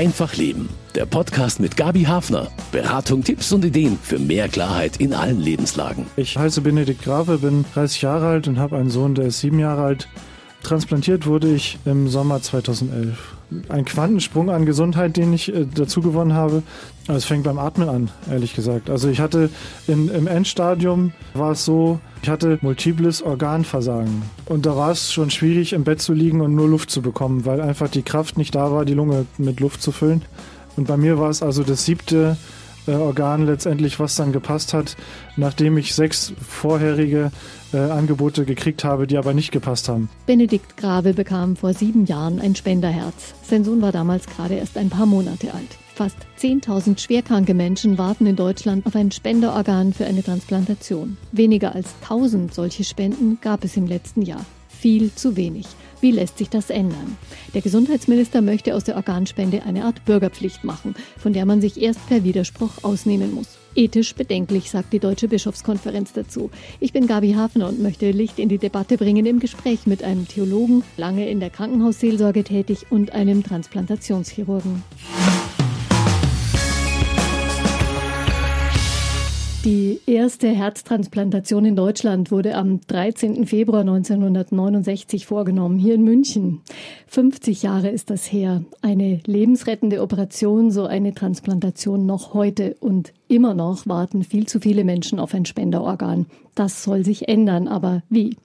Einfach Leben. Der Podcast mit Gabi Hafner. Beratung, Tipps und Ideen für mehr Klarheit in allen Lebenslagen. Ich heiße Benedikt Grave, bin 30 Jahre alt und habe einen Sohn, der ist sieben Jahre alt. Transplantiert wurde ich im Sommer 2011. Ein Quantensprung an Gesundheit, den ich äh, dazu gewonnen habe. Es fängt beim Atmen an, ehrlich gesagt. Also ich hatte in, im Endstadium war es so, ich hatte multiples Organversagen. Und da war es schon schwierig, im Bett zu liegen und nur Luft zu bekommen, weil einfach die Kraft nicht da war, die Lunge mit Luft zu füllen. Und bei mir war es also das siebte äh, Organ letztendlich, was dann gepasst hat, nachdem ich sechs vorherige äh, Angebote gekriegt habe, die aber nicht gepasst haben. Benedikt Grave bekam vor sieben Jahren ein Spenderherz. Sein Sohn war damals gerade erst ein paar Monate alt. Fast 10.000 schwerkranke Menschen warten in Deutschland auf ein Spenderorgan für eine Transplantation. Weniger als 1000 solche Spenden gab es im letzten Jahr. Viel zu wenig. Wie lässt sich das ändern? Der Gesundheitsminister möchte aus der Organspende eine Art Bürgerpflicht machen, von der man sich erst per Widerspruch ausnehmen muss. Ethisch bedenklich, sagt die Deutsche Bischofskonferenz dazu. Ich bin Gabi Hafner und möchte Licht in die Debatte bringen im Gespräch mit einem Theologen, lange in der Krankenhausseelsorge tätig und einem Transplantationschirurgen. Die erste Herztransplantation in Deutschland wurde am 13. Februar 1969 vorgenommen, hier in München. 50 Jahre ist das her. Eine lebensrettende Operation, so eine Transplantation noch heute. Und immer noch warten viel zu viele Menschen auf ein Spenderorgan. Das soll sich ändern, aber wie?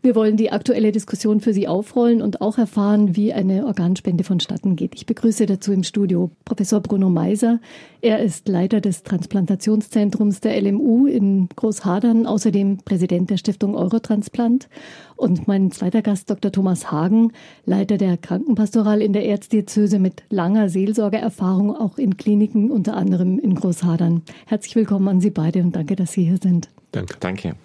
Wir wollen die aktuelle Diskussion für Sie aufrollen und auch erfahren, wie eine Organspende vonstatten geht. Ich begrüße dazu im Studio Professor Bruno Meiser. Er ist Leiter des Transplantationszentrums der LMU in Großhadern, außerdem Präsident der Stiftung Eurotransplant. Und mein zweiter Gast, Dr. Thomas Hagen, Leiter der Krankenpastoral in der Erzdiözese mit langer Seelsorgeerfahrung, auch in Kliniken, unter anderem in Großhadern. Herzlich willkommen an Sie beide und danke, dass Sie hier sind. Danke. Danke.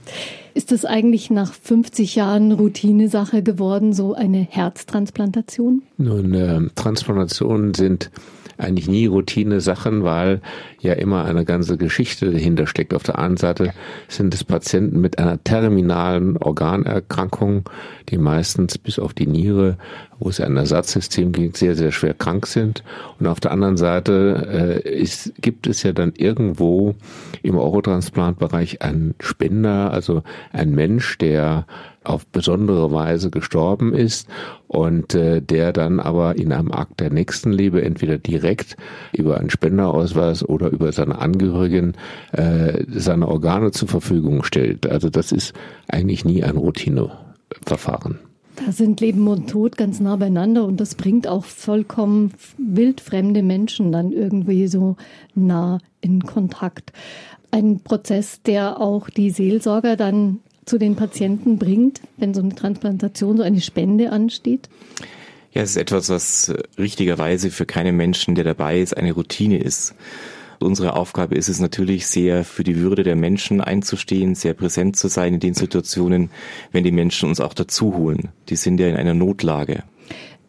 Ist das eigentlich nach 50 Jahren Routinesache geworden, so eine Herztransplantation? Nun, äh, Transplantationen sind eigentlich nie Routine-Sachen, weil ja immer eine ganze Geschichte dahinter steckt. Auf der einen Seite sind es Patienten mit einer terminalen Organerkrankung, die meistens bis auf die Niere, wo es ein Ersatzsystem gibt, sehr, sehr schwer krank sind. Und auf der anderen Seite äh, ist, gibt es ja dann irgendwo im Eurotransplantbereich einen Spender, also ein Mensch, der auf besondere Weise gestorben ist und äh, der dann aber in einem Akt der Nächstenliebe entweder direkt über einen Spenderausweis oder über seine Angehörigen äh, seine Organe zur Verfügung stellt. Also das ist eigentlich nie ein Routineverfahren. Da sind Leben und Tod ganz nah beieinander und das bringt auch vollkommen wildfremde Menschen dann irgendwie so nah in Kontakt. Ein Prozess, der auch die Seelsorger dann zu den Patienten bringt, wenn so eine Transplantation, so eine Spende ansteht? Ja, es ist etwas, was richtigerweise für keinen Menschen, der dabei ist, eine Routine ist. Unsere Aufgabe ist es natürlich sehr für die Würde der Menschen einzustehen, sehr präsent zu sein in den Situationen, wenn die Menschen uns auch dazu holen. Die sind ja in einer Notlage.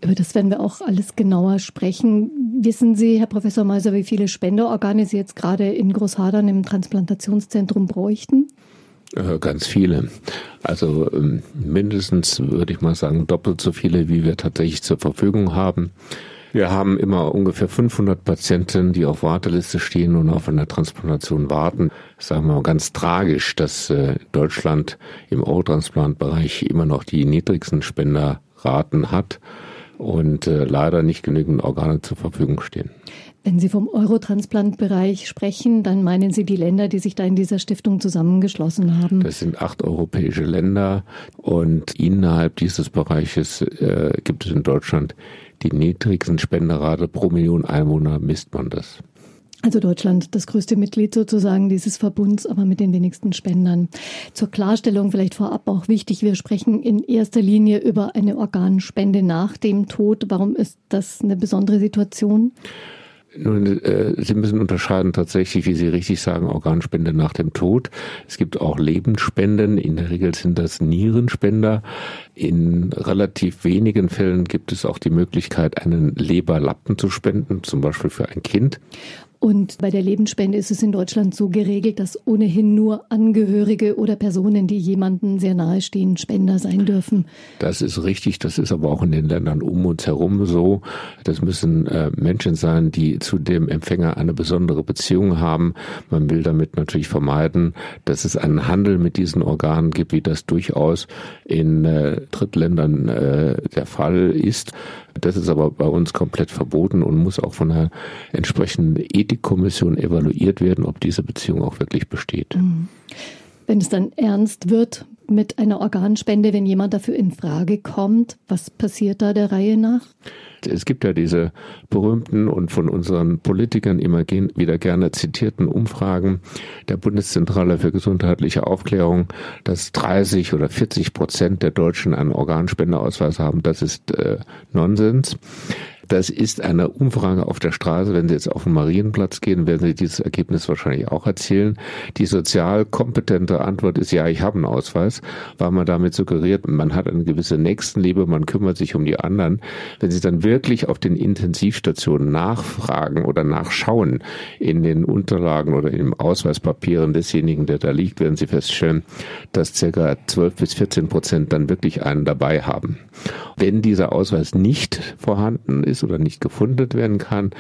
Über das werden wir auch alles genauer sprechen. Wissen Sie, Herr Professor Meiser, wie viele Spenderorgane Sie jetzt gerade in Großhadern im Transplantationszentrum bräuchten? Äh, ganz viele. Also ähm, mindestens würde ich mal sagen doppelt so viele, wie wir tatsächlich zur Verfügung haben. Wir haben immer ungefähr 500 Patienten, die auf Warteliste stehen und auf eine Transplantation warten. Sagen wir mal ganz tragisch, dass äh, Deutschland im Eurotransplantbereich immer noch die niedrigsten Spenderraten hat und äh, leider nicht genügend Organe zur Verfügung stehen. Wenn Sie vom Eurotransplantbereich sprechen, dann meinen Sie die Länder, die sich da in dieser Stiftung zusammengeschlossen haben? Das sind acht europäische Länder und innerhalb dieses Bereiches äh, gibt es in Deutschland die niedrigsten Spenderrate pro Million Einwohner, misst man das. Also Deutschland, das größte Mitglied sozusagen dieses Verbunds, aber mit den wenigsten Spendern. Zur Klarstellung vielleicht vorab auch wichtig, wir sprechen in erster Linie über eine Organspende nach dem Tod. Warum ist das eine besondere Situation? Nun, äh, Sie müssen unterscheiden tatsächlich, wie Sie richtig sagen, Organspende nach dem Tod. Es gibt auch Lebensspenden. In der Regel sind das Nierenspender. In relativ wenigen Fällen gibt es auch die Möglichkeit, einen Leberlappen zu spenden, zum Beispiel für ein Kind. Und bei der Lebensspende ist es in Deutschland so geregelt, dass ohnehin nur Angehörige oder Personen, die jemanden sehr nahestehen, Spender sein dürfen. Das ist richtig. Das ist aber auch in den Ländern um uns herum so. Das müssen äh, Menschen sein, die zu dem Empfänger eine besondere Beziehung haben. Man will damit natürlich vermeiden, dass es einen Handel mit diesen Organen gibt, wie das durchaus in äh, Drittländern äh, der Fall ist. Das ist aber bei uns komplett verboten und muss auch von einer entsprechenden Ethikkommission evaluiert werden, ob diese Beziehung auch wirklich besteht. Mhm. Wenn es dann ernst wird mit einer Organspende, wenn jemand dafür in Frage kommt, was passiert da der Reihe nach? Es gibt ja diese berühmten und von unseren Politikern immer wieder gerne zitierten Umfragen der Bundeszentrale für gesundheitliche Aufklärung, dass 30 oder 40 Prozent der Deutschen einen Organspendeausweis haben. Das ist äh, Nonsens. Das ist eine Umfrage auf der Straße. Wenn Sie jetzt auf den Marienplatz gehen, werden Sie dieses Ergebnis wahrscheinlich auch erzählen. Die sozial kompetente Antwort ist ja, ich habe einen Ausweis, weil man damit suggeriert, man hat eine gewisse Nächstenliebe, man kümmert sich um die anderen. Wenn Sie dann wirklich auf den Intensivstationen nachfragen oder nachschauen in den Unterlagen oder den Ausweispapieren desjenigen, der da liegt, werden Sie feststellen, dass circa 12 bis 14 Prozent dann wirklich einen dabei haben. Wenn dieser Ausweis nicht vorhanden ist oder nicht gefunden werden kann,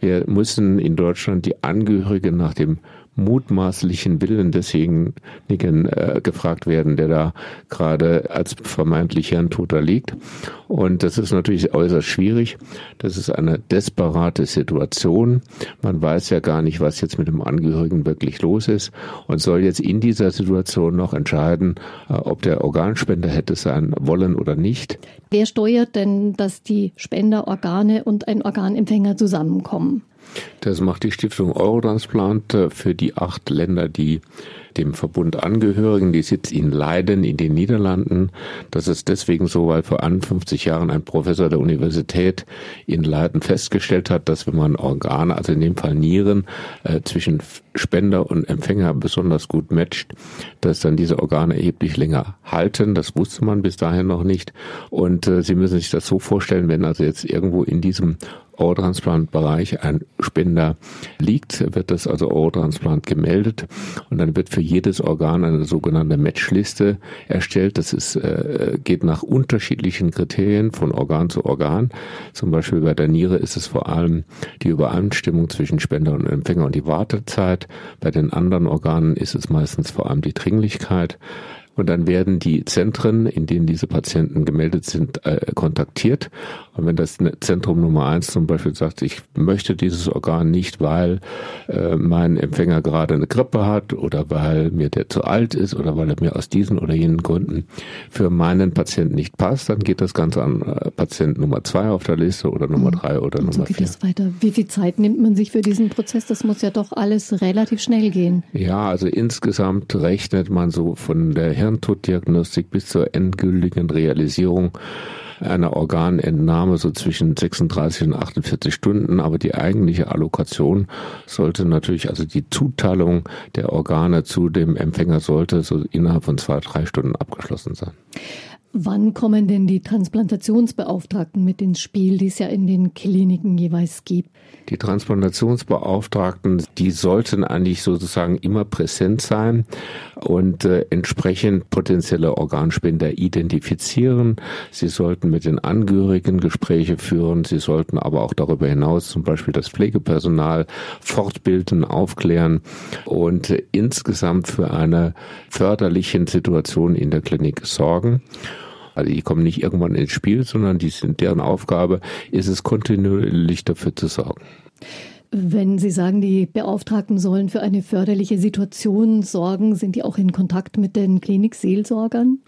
wir müssen in Deutschland die Angehörigen nach dem mutmaßlichen Willen desjenigen äh, gefragt werden, der da gerade als vermeintlich Hirntoter liegt. Und das ist natürlich äußerst schwierig. Das ist eine desperate Situation. Man weiß ja gar nicht, was jetzt mit dem Angehörigen wirklich los ist und soll jetzt in dieser Situation noch entscheiden, äh, ob der Organspender hätte sein wollen oder nicht. Wer steuert denn, dass die Spenderorgane und ein Organempfänger zusammenkommen? Das macht die Stiftung Eurotransplant äh, für die acht Länder, die dem Verbund angehörigen. Die sitzt in Leiden in den Niederlanden. Das ist deswegen so, weil vor 51 Jahren ein Professor der Universität in Leiden festgestellt hat, dass wenn man Organe, also in dem Fall Nieren, äh, zwischen Spender und Empfänger besonders gut matcht, dass dann diese Organe erheblich länger halten. Das wusste man bis dahin noch nicht. Und äh, Sie müssen sich das so vorstellen, wenn also jetzt irgendwo in diesem Eurotransplant-Bereich ein Spender liegt, wird das also Eurotransplant gemeldet und dann wird für jedes Organ eine sogenannte Matchliste erstellt. Das ist, äh, geht nach unterschiedlichen Kriterien von Organ zu Organ. Zum Beispiel bei der Niere ist es vor allem die Übereinstimmung zwischen Spender und Empfänger und die Wartezeit. Bei den anderen Organen ist es meistens vor allem die Dringlichkeit. Und dann werden die Zentren, in denen diese Patienten gemeldet sind, äh, kontaktiert. Und wenn das Zentrum Nummer eins zum Beispiel sagt, ich möchte dieses Organ nicht, weil äh, mein Empfänger gerade eine Grippe hat oder weil mir der zu alt ist oder weil er mir aus diesen oder jenen Gründen für meinen Patienten nicht passt, dann geht das Ganze an äh, Patient Nummer zwei auf der Liste oder Nummer mhm. drei oder Und Nummer so geht vier. Es weiter. Wie viel Zeit nimmt man sich für diesen Prozess? Das muss ja doch alles relativ schnell gehen. Ja, also insgesamt rechnet man so von der Hirntoddiagnostik bis zur endgültigen Realisierung einer Organentnahme so zwischen 36 und 48 Stunden, aber die eigentliche Allokation sollte natürlich, also die Zuteilung der Organe zu dem Empfänger sollte so innerhalb von zwei, drei Stunden abgeschlossen sein. Wann kommen denn die Transplantationsbeauftragten mit ins Spiel, die es ja in den Kliniken jeweils gibt? Die Transplantationsbeauftragten, die sollten eigentlich sozusagen immer präsent sein und äh, entsprechend potenzielle Organspender identifizieren. Sie sollten mit den Angehörigen Gespräche führen. Sie sollten aber auch darüber hinaus zum Beispiel das Pflegepersonal fortbilden, aufklären und äh, insgesamt für eine förderliche Situation in der Klinik sorgen. Also die kommen nicht irgendwann ins Spiel, sondern die sind deren Aufgabe, ist es kontinuierlich dafür zu sorgen. Wenn Sie sagen, die Beauftragten sollen für eine förderliche Situation sorgen, sind die auch in Kontakt mit den Klinikseelsorgern?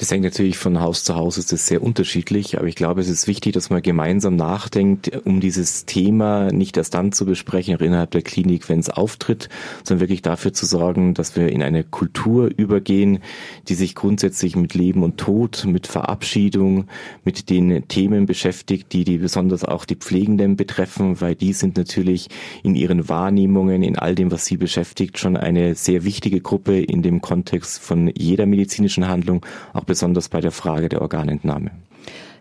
Das hängt natürlich von Haus zu Haus, ist das sehr unterschiedlich, aber ich glaube, es ist wichtig, dass man gemeinsam nachdenkt, um dieses Thema nicht erst dann zu besprechen, auch innerhalb der Klinik, wenn es auftritt, sondern wirklich dafür zu sorgen, dass wir in eine Kultur übergehen, die sich grundsätzlich mit Leben und Tod, mit Verabschiedung, mit den Themen beschäftigt, die die besonders auch die Pflegenden betreffen, weil die sind natürlich in ihren Wahrnehmungen, in all dem, was sie beschäftigt, schon eine sehr wichtige Gruppe in dem Kontext von jeder medizinischen Handlung, auch besonders bei der Frage der Organentnahme.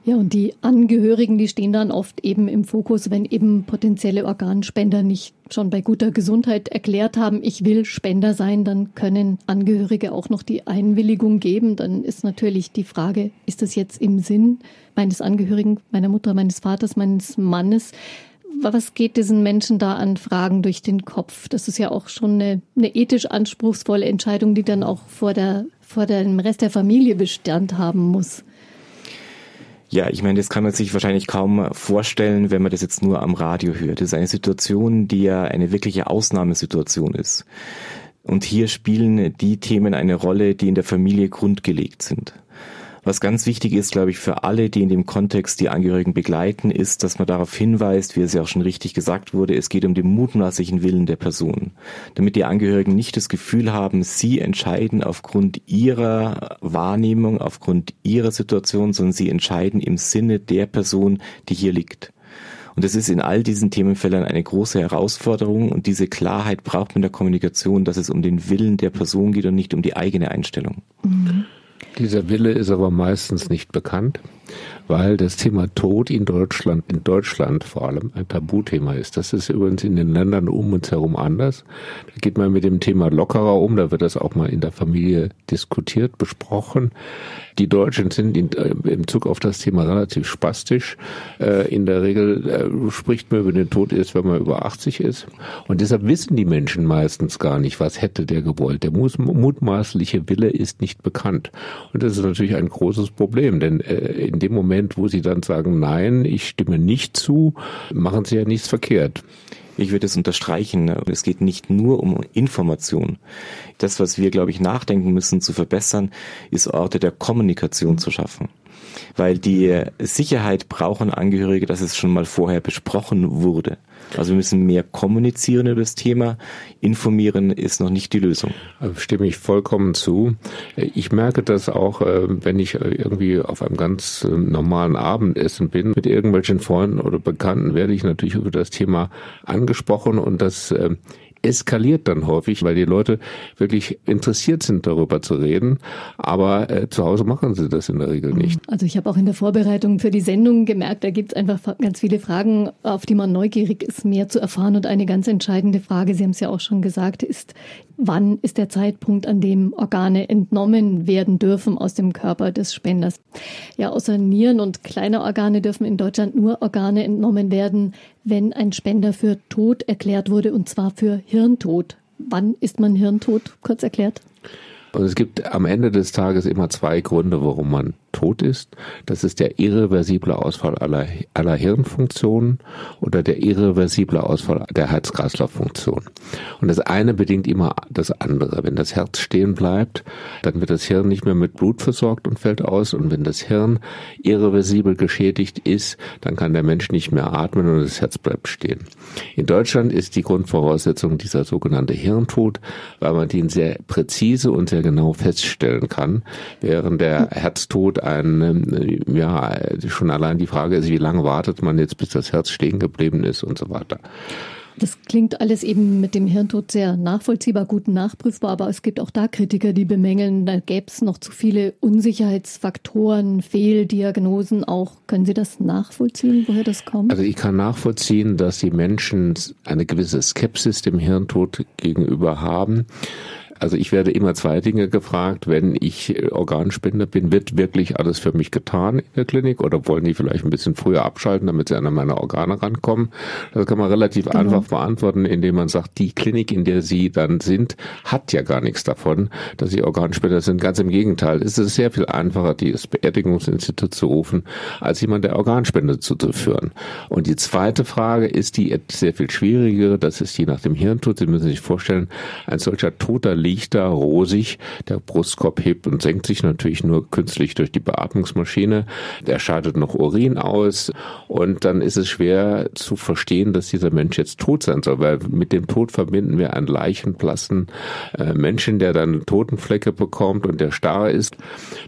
Ja, und die Angehörigen, die stehen dann oft eben im Fokus, wenn eben potenzielle Organspender nicht schon bei guter Gesundheit erklärt haben, ich will Spender sein, dann können Angehörige auch noch die Einwilligung geben. Dann ist natürlich die Frage, ist das jetzt im Sinn meines Angehörigen, meiner Mutter, meines Vaters, meines Mannes? Was geht diesen Menschen da an Fragen durch den Kopf? Das ist ja auch schon eine, eine ethisch anspruchsvolle Entscheidung, die dann auch vor, der, vor dem Rest der Familie Bestand haben muss. Ja, ich meine, das kann man sich wahrscheinlich kaum vorstellen, wenn man das jetzt nur am Radio hört. Das ist eine Situation, die ja eine wirkliche Ausnahmesituation ist. Und hier spielen die Themen eine Rolle, die in der Familie grundgelegt sind. Was ganz wichtig ist, glaube ich, für alle, die in dem Kontext die Angehörigen begleiten, ist, dass man darauf hinweist, wie es ja auch schon richtig gesagt wurde, es geht um den mutmaßlichen Willen der Person. Damit die Angehörigen nicht das Gefühl haben, sie entscheiden aufgrund ihrer Wahrnehmung, aufgrund ihrer Situation, sondern sie entscheiden im Sinne der Person, die hier liegt. Und das ist in all diesen Themenfeldern eine große Herausforderung und diese Klarheit braucht man in der Kommunikation, dass es um den Willen der Person geht und nicht um die eigene Einstellung. Mhm. Dieser Wille ist aber meistens nicht bekannt weil das Thema Tod in Deutschland, in Deutschland vor allem ein Tabuthema ist. Das ist übrigens in den Ländern um uns herum anders. Da geht man mit dem Thema lockerer um, da wird das auch mal in der Familie diskutiert, besprochen. Die Deutschen sind in, äh, im Zug auf das Thema relativ spastisch. Äh, in der Regel äh, spricht man über den Tod erst, wenn man über 80 ist. Und deshalb wissen die Menschen meistens gar nicht, was hätte der gewollt. Der mutmaßliche Wille ist nicht bekannt. Und das ist natürlich ein großes Problem, denn in dem Moment, wo Sie dann sagen, nein, ich stimme nicht zu, machen Sie ja nichts verkehrt. Ich würde es unterstreichen. Es geht nicht nur um Information. Das, was wir, glaube ich, nachdenken müssen zu verbessern, ist Orte der Kommunikation zu schaffen. Weil die Sicherheit brauchen Angehörige, dass es schon mal vorher besprochen wurde. Also wir müssen mehr kommunizieren über das Thema. Informieren ist noch nicht die Lösung. Stimme ich vollkommen zu. Ich merke das auch, äh, wenn ich äh, irgendwie auf einem ganz äh, normalen Abendessen bin mit irgendwelchen Freunden oder Bekannten, werde ich natürlich über das Thema angesprochen und das eskaliert dann häufig, weil die Leute wirklich interessiert sind, darüber zu reden. Aber äh, zu Hause machen sie das in der Regel nicht. Also ich habe auch in der Vorbereitung für die Sendung gemerkt, da gibt es einfach ganz viele Fragen, auf die man neugierig ist, mehr zu erfahren. Und eine ganz entscheidende Frage, Sie haben es ja auch schon gesagt, ist, wann ist der Zeitpunkt, an dem Organe entnommen werden dürfen aus dem Körper des Spenders. Ja, außer Nieren und kleine Organe dürfen in Deutschland nur Organe entnommen werden, wenn ein Spender für tot erklärt wurde, und zwar für Hirntod. Wann ist man Hirntod? Kurz erklärt. Und es gibt am Ende des Tages immer zwei Gründe, warum man tot ist. Das ist der irreversible Ausfall aller, aller Hirnfunktionen oder der irreversible Ausfall der Herz-Kreislauf-Funktion. Und das eine bedingt immer das andere. Wenn das Herz stehen bleibt, dann wird das Hirn nicht mehr mit Blut versorgt und fällt aus. Und wenn das Hirn irreversibel geschädigt ist, dann kann der Mensch nicht mehr atmen und das Herz bleibt stehen. In Deutschland ist die Grundvoraussetzung dieser sogenannte Hirntod, weil man den sehr präzise und sehr genau feststellen kann, während der Herztod ein, ähm, ja, schon allein die Frage ist, wie lange wartet man jetzt, bis das Herz stehen geblieben ist und so weiter. Das klingt alles eben mit dem Hirntod sehr nachvollziehbar, gut nachprüfbar, aber es gibt auch da Kritiker, die bemängeln, da gäbe es noch zu viele Unsicherheitsfaktoren, Fehldiagnosen auch. Können Sie das nachvollziehen, woher das kommt? Also ich kann nachvollziehen, dass die Menschen eine gewisse Skepsis dem Hirntod gegenüber haben. Also ich werde immer zwei Dinge gefragt. Wenn ich äh, Organspender bin, wird wirklich alles für mich getan in der Klinik oder wollen die vielleicht ein bisschen früher abschalten, damit sie an meine Organe rankommen? Das kann man relativ genau. einfach beantworten, indem man sagt, die Klinik, in der sie dann sind, hat ja gar nichts davon, dass sie Organspender sind. Ganz im Gegenteil. Es ist sehr viel einfacher, dieses Beerdigungsinstitut zu rufen, als jemand der Organspende zuzuführen. Und die zweite Frage ist die sehr viel schwierigere. Das ist je nach dem Hirntod. Sie müssen sich vorstellen, ein solcher toter liegt da rosig, der Brustkorb hebt und senkt sich natürlich nur künstlich durch die Beatmungsmaschine, der scheidet noch Urin aus und dann ist es schwer zu verstehen, dass dieser Mensch jetzt tot sein soll, weil mit dem Tod verbinden wir einen leichenblassen äh, Menschen, der dann Totenflecke bekommt und der starr ist.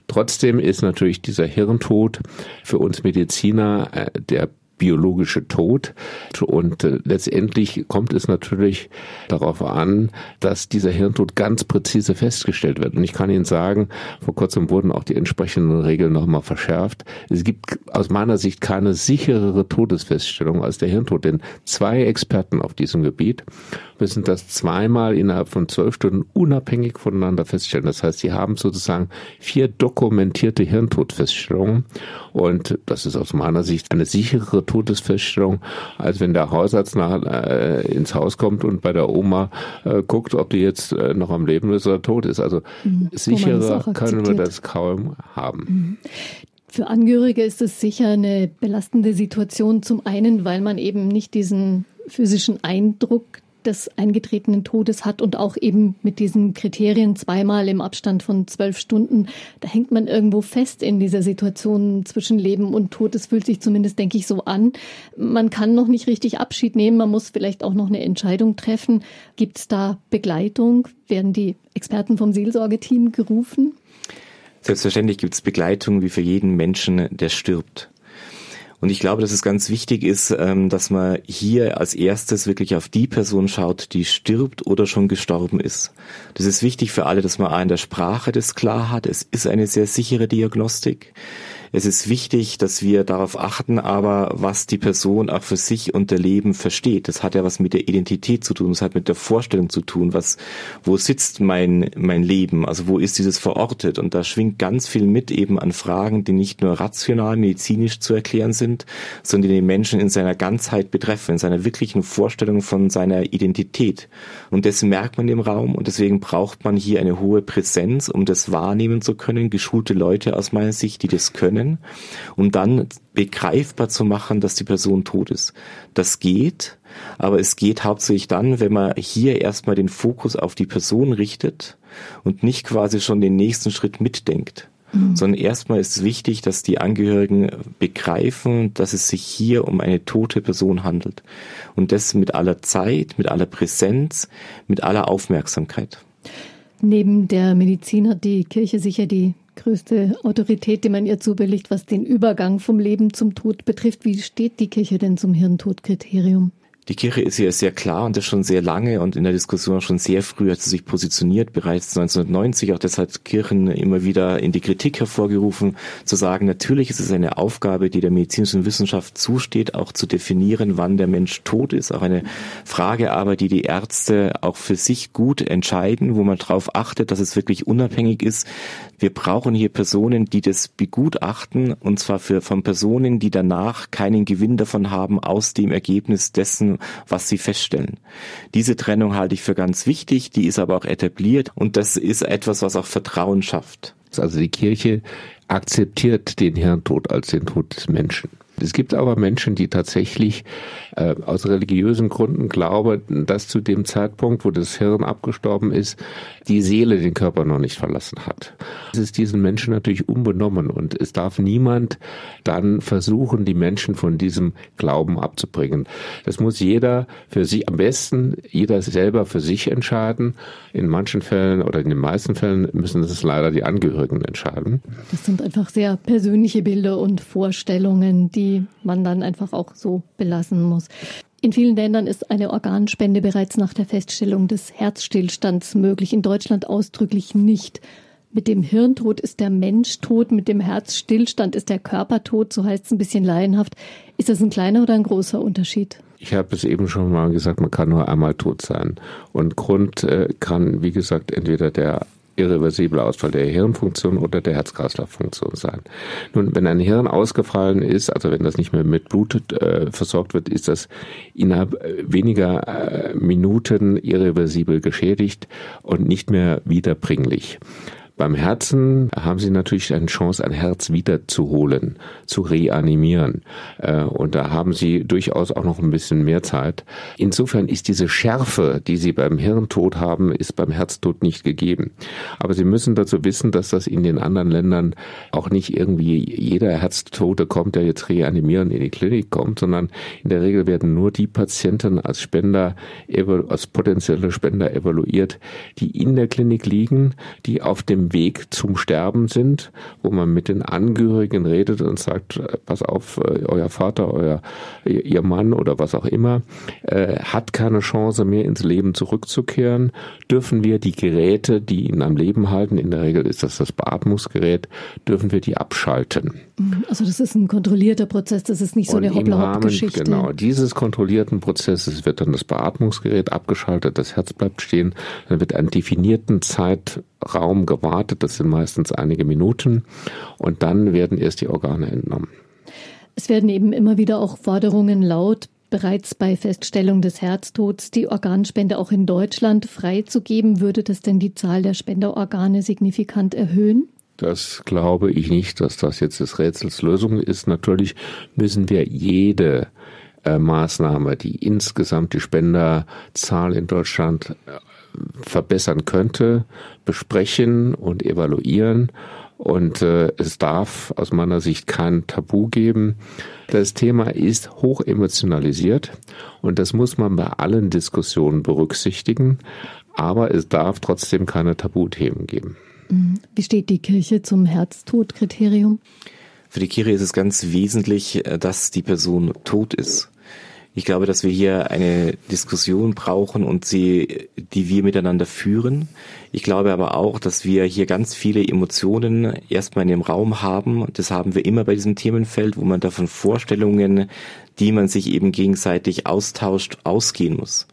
Trotzdem ist natürlich dieser Hirntod für uns Mediziner äh, der biologische Tod. Und äh, letztendlich kommt es natürlich darauf an, dass dieser Hirntod ganz präzise festgestellt wird. Und ich kann Ihnen sagen, vor kurzem wurden auch die entsprechenden Regeln nochmal verschärft. Es gibt aus meiner Sicht keine sicherere Todesfeststellung als der Hirntod, denn zwei Experten auf diesem Gebiet müssen das zweimal innerhalb von zwölf Stunden unabhängig voneinander feststellen. Das heißt, sie haben sozusagen vier dokumentierte Hirntodfeststellungen und das ist aus meiner Sicht eine sichere Todesfeststellung, als wenn der Hausarzt nach, äh, ins Haus kommt und bei der Oma äh, guckt, ob die jetzt äh, noch am Leben ist oder tot ist. Also mhm. sicherer können wir das kaum haben. Mhm. Für Angehörige ist es sicher eine belastende Situation. Zum einen, weil man eben nicht diesen physischen Eindruck des eingetretenen Todes hat und auch eben mit diesen Kriterien zweimal im Abstand von zwölf Stunden, da hängt man irgendwo fest in dieser Situation zwischen Leben und Tod. Es fühlt sich zumindest, denke ich, so an. Man kann noch nicht richtig Abschied nehmen, man muss vielleicht auch noch eine Entscheidung treffen. Gibt es da Begleitung? Werden die Experten vom Seelsorgeteam gerufen? Selbstverständlich gibt es Begleitung wie für jeden Menschen, der stirbt. Und ich glaube, dass es ganz wichtig ist, ähm, dass man hier als erstes wirklich auf die Person schaut, die stirbt oder schon gestorben ist. Das ist wichtig für alle, dass man auch in der Sprache das klar hat. Es ist eine sehr sichere Diagnostik. Es ist wichtig, dass wir darauf achten, aber was die Person auch für sich unter Leben versteht. Das hat ja was mit der Identität zu tun, das hat mit der Vorstellung zu tun, was, wo sitzt mein, mein Leben, also wo ist dieses verortet? Und da schwingt ganz viel mit eben an Fragen, die nicht nur rational, medizinisch zu erklären sind, sondern die den Menschen in seiner Ganzheit betreffen, in seiner wirklichen Vorstellung von seiner Identität. Und das merkt man im Raum und deswegen braucht man hier eine hohe Präsenz, um das wahrnehmen zu können, geschulte Leute aus meiner Sicht, die das können können, um dann begreifbar zu machen, dass die Person tot ist. Das geht, aber es geht hauptsächlich dann, wenn man hier erstmal den Fokus auf die Person richtet und nicht quasi schon den nächsten Schritt mitdenkt. Mhm. Sondern erstmal ist es wichtig, dass die Angehörigen begreifen, dass es sich hier um eine tote Person handelt. Und das mit aller Zeit, mit aller Präsenz, mit aller Aufmerksamkeit. Neben der Medizin hat die Kirche sicher die größte Autorität, die man ihr zubilligt, was den Übergang vom Leben zum Tod betrifft. Wie steht die Kirche denn zum Hirntodkriterium? Die Kirche ist hier sehr klar und das schon sehr lange und in der Diskussion schon sehr früh hat sie sich positioniert, bereits 1990. Auch das hat Kirchen immer wieder in die Kritik hervorgerufen, zu sagen, natürlich ist es eine Aufgabe, die der medizinischen Wissenschaft zusteht, auch zu definieren, wann der Mensch tot ist. Auch eine Frage aber, die die Ärzte auch für sich gut entscheiden, wo man darauf achtet, dass es wirklich unabhängig ist. Wir brauchen hier Personen, die das begutachten und zwar für, von Personen, die danach keinen Gewinn davon haben aus dem Ergebnis dessen, was sie feststellen. Diese Trennung halte ich für ganz wichtig, die ist aber auch etabliert und das ist etwas, was auch Vertrauen schafft. Also die Kirche akzeptiert den Hirntod als den Tod des Menschen. Es gibt aber Menschen, die tatsächlich äh, aus religiösen Gründen glauben, dass zu dem Zeitpunkt, wo das Hirn abgestorben ist, die Seele den Körper noch nicht verlassen hat. Es ist diesen Menschen natürlich unbenommen und es darf niemand dann versuchen, die Menschen von diesem Glauben abzubringen. Das muss jeder für sich, am besten jeder selber für sich entscheiden. In manchen Fällen oder in den meisten Fällen müssen es leider die Angehörigen entscheiden. Das sind einfach sehr persönliche Bilder und Vorstellungen, die die man dann einfach auch so belassen muss. In vielen Ländern ist eine Organspende bereits nach der Feststellung des Herzstillstands möglich, in Deutschland ausdrücklich nicht. Mit dem Hirntod ist der Mensch tot, mit dem Herzstillstand ist der Körper tot, so heißt es ein bisschen laienhaft. Ist das ein kleiner oder ein großer Unterschied? Ich habe es eben schon mal gesagt, man kann nur einmal tot sein. Und Grund äh, kann, wie gesagt, entweder der irreversible Ausfall der Hirnfunktion oder der Herz-Kreislauf-Funktion sein. Nun, wenn ein Hirn ausgefallen ist, also wenn das nicht mehr mit Blut äh, versorgt wird, ist das innerhalb äh, weniger äh, Minuten irreversibel geschädigt und nicht mehr wiederbringlich. Beim Herzen haben Sie natürlich eine Chance, ein Herz wiederzuholen, zu reanimieren. Äh, und da haben Sie durchaus auch noch ein bisschen mehr Zeit. Insofern ist diese Schärfe, die Sie beim Hirntod haben, ist beim Herztod nicht gegeben. Aber Sie müssen dazu wissen, dass das in den anderen Ländern auch nicht irgendwie jeder Herztote kommt, der jetzt reanimieren in die Klinik kommt, sondern in der Regel werden nur die Patienten als Spender, als potenzielle Spender evaluiert, die in der Klinik liegen, die auf dem dem Weg zum Sterben sind, wo man mit den Angehörigen redet und sagt, äh, pass auf, äh, euer Vater, euer, ihr Mann oder was auch immer, äh, hat keine Chance mehr ins Leben zurückzukehren, dürfen wir die Geräte, die ihn am Leben halten, in der Regel ist das das Beatmungsgerät, dürfen wir die abschalten. Mhm. Also das ist ein kontrollierter Prozess, das ist nicht so und eine Hoppla-Hopp-Geschichte. Genau, dieses kontrollierten Prozesses wird dann das Beatmungsgerät abgeschaltet, das Herz bleibt stehen, dann wird einen definierten Zeitraum gewartet, das sind meistens einige Minuten, und dann werden erst die Organe entnommen. Es werden eben immer wieder auch Forderungen laut, bereits bei Feststellung des Herztods die Organspende auch in Deutschland freizugeben. Würde das denn die Zahl der Spenderorgane signifikant erhöhen? Das glaube ich nicht, dass das jetzt des Rätsels Lösung ist. Natürlich müssen wir jede äh, Maßnahme, die insgesamt die Spenderzahl in Deutschland äh, verbessern könnte, besprechen und evaluieren. Und äh, es darf aus meiner Sicht kein Tabu geben. Das Thema ist hoch emotionalisiert und das muss man bei allen Diskussionen berücksichtigen. Aber es darf trotzdem keine Tabuthemen geben. Mhm. Wie steht die Kirche zum Herztodkriterium? Für die Kirche ist es ganz wesentlich, äh, dass die Person tot ist. Ich glaube, dass wir hier eine Diskussion brauchen und sie, die wir miteinander führen. Ich glaube aber auch, dass wir hier ganz viele Emotionen erstmal in dem Raum haben. Das haben wir immer bei diesem Themenfeld, wo man davon Vorstellungen, die man sich eben gegenseitig austauscht, ausgehen muss.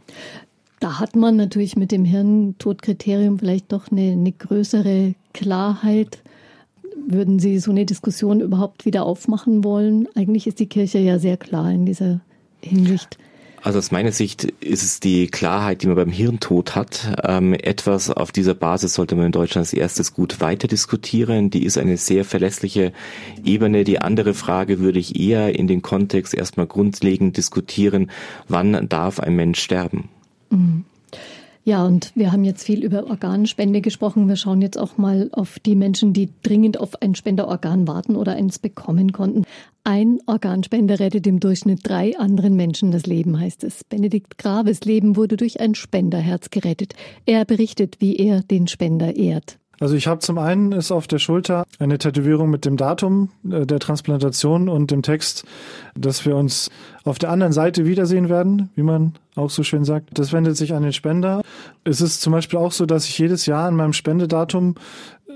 Da hat man natürlich mit dem Hirntodkriterium vielleicht doch eine, eine größere Klarheit. Würden Sie so eine Diskussion überhaupt wieder aufmachen wollen? Eigentlich ist die Kirche ja sehr klar in dieser Hinsicht? Also aus meiner Sicht ist es die Klarheit, die man beim Hirntod hat. Ähm, etwas auf dieser Basis sollte man in Deutschland als erstes gut weiter diskutieren. Die ist eine sehr verlässliche Ebene. Die andere Frage würde ich eher in den Kontext erstmal grundlegend diskutieren. Wann darf ein Mensch sterben? Mhm. Ja, und wir haben jetzt viel über Organspende gesprochen. Wir schauen jetzt auch mal auf die Menschen, die dringend auf ein Spenderorgan warten oder eins bekommen konnten. Ein Organspender rettet im Durchschnitt drei anderen Menschen das Leben, heißt es. Benedikt Graves Leben wurde durch ein Spenderherz gerettet. Er berichtet, wie er den Spender ehrt. Also ich habe zum einen ist auf der Schulter eine Tätowierung mit dem Datum äh, der Transplantation und dem Text, dass wir uns auf der anderen Seite wiedersehen werden, wie man auch so schön sagt. Das wendet sich an den Spender. Es ist zum Beispiel auch so, dass ich jedes Jahr an meinem Spendedatum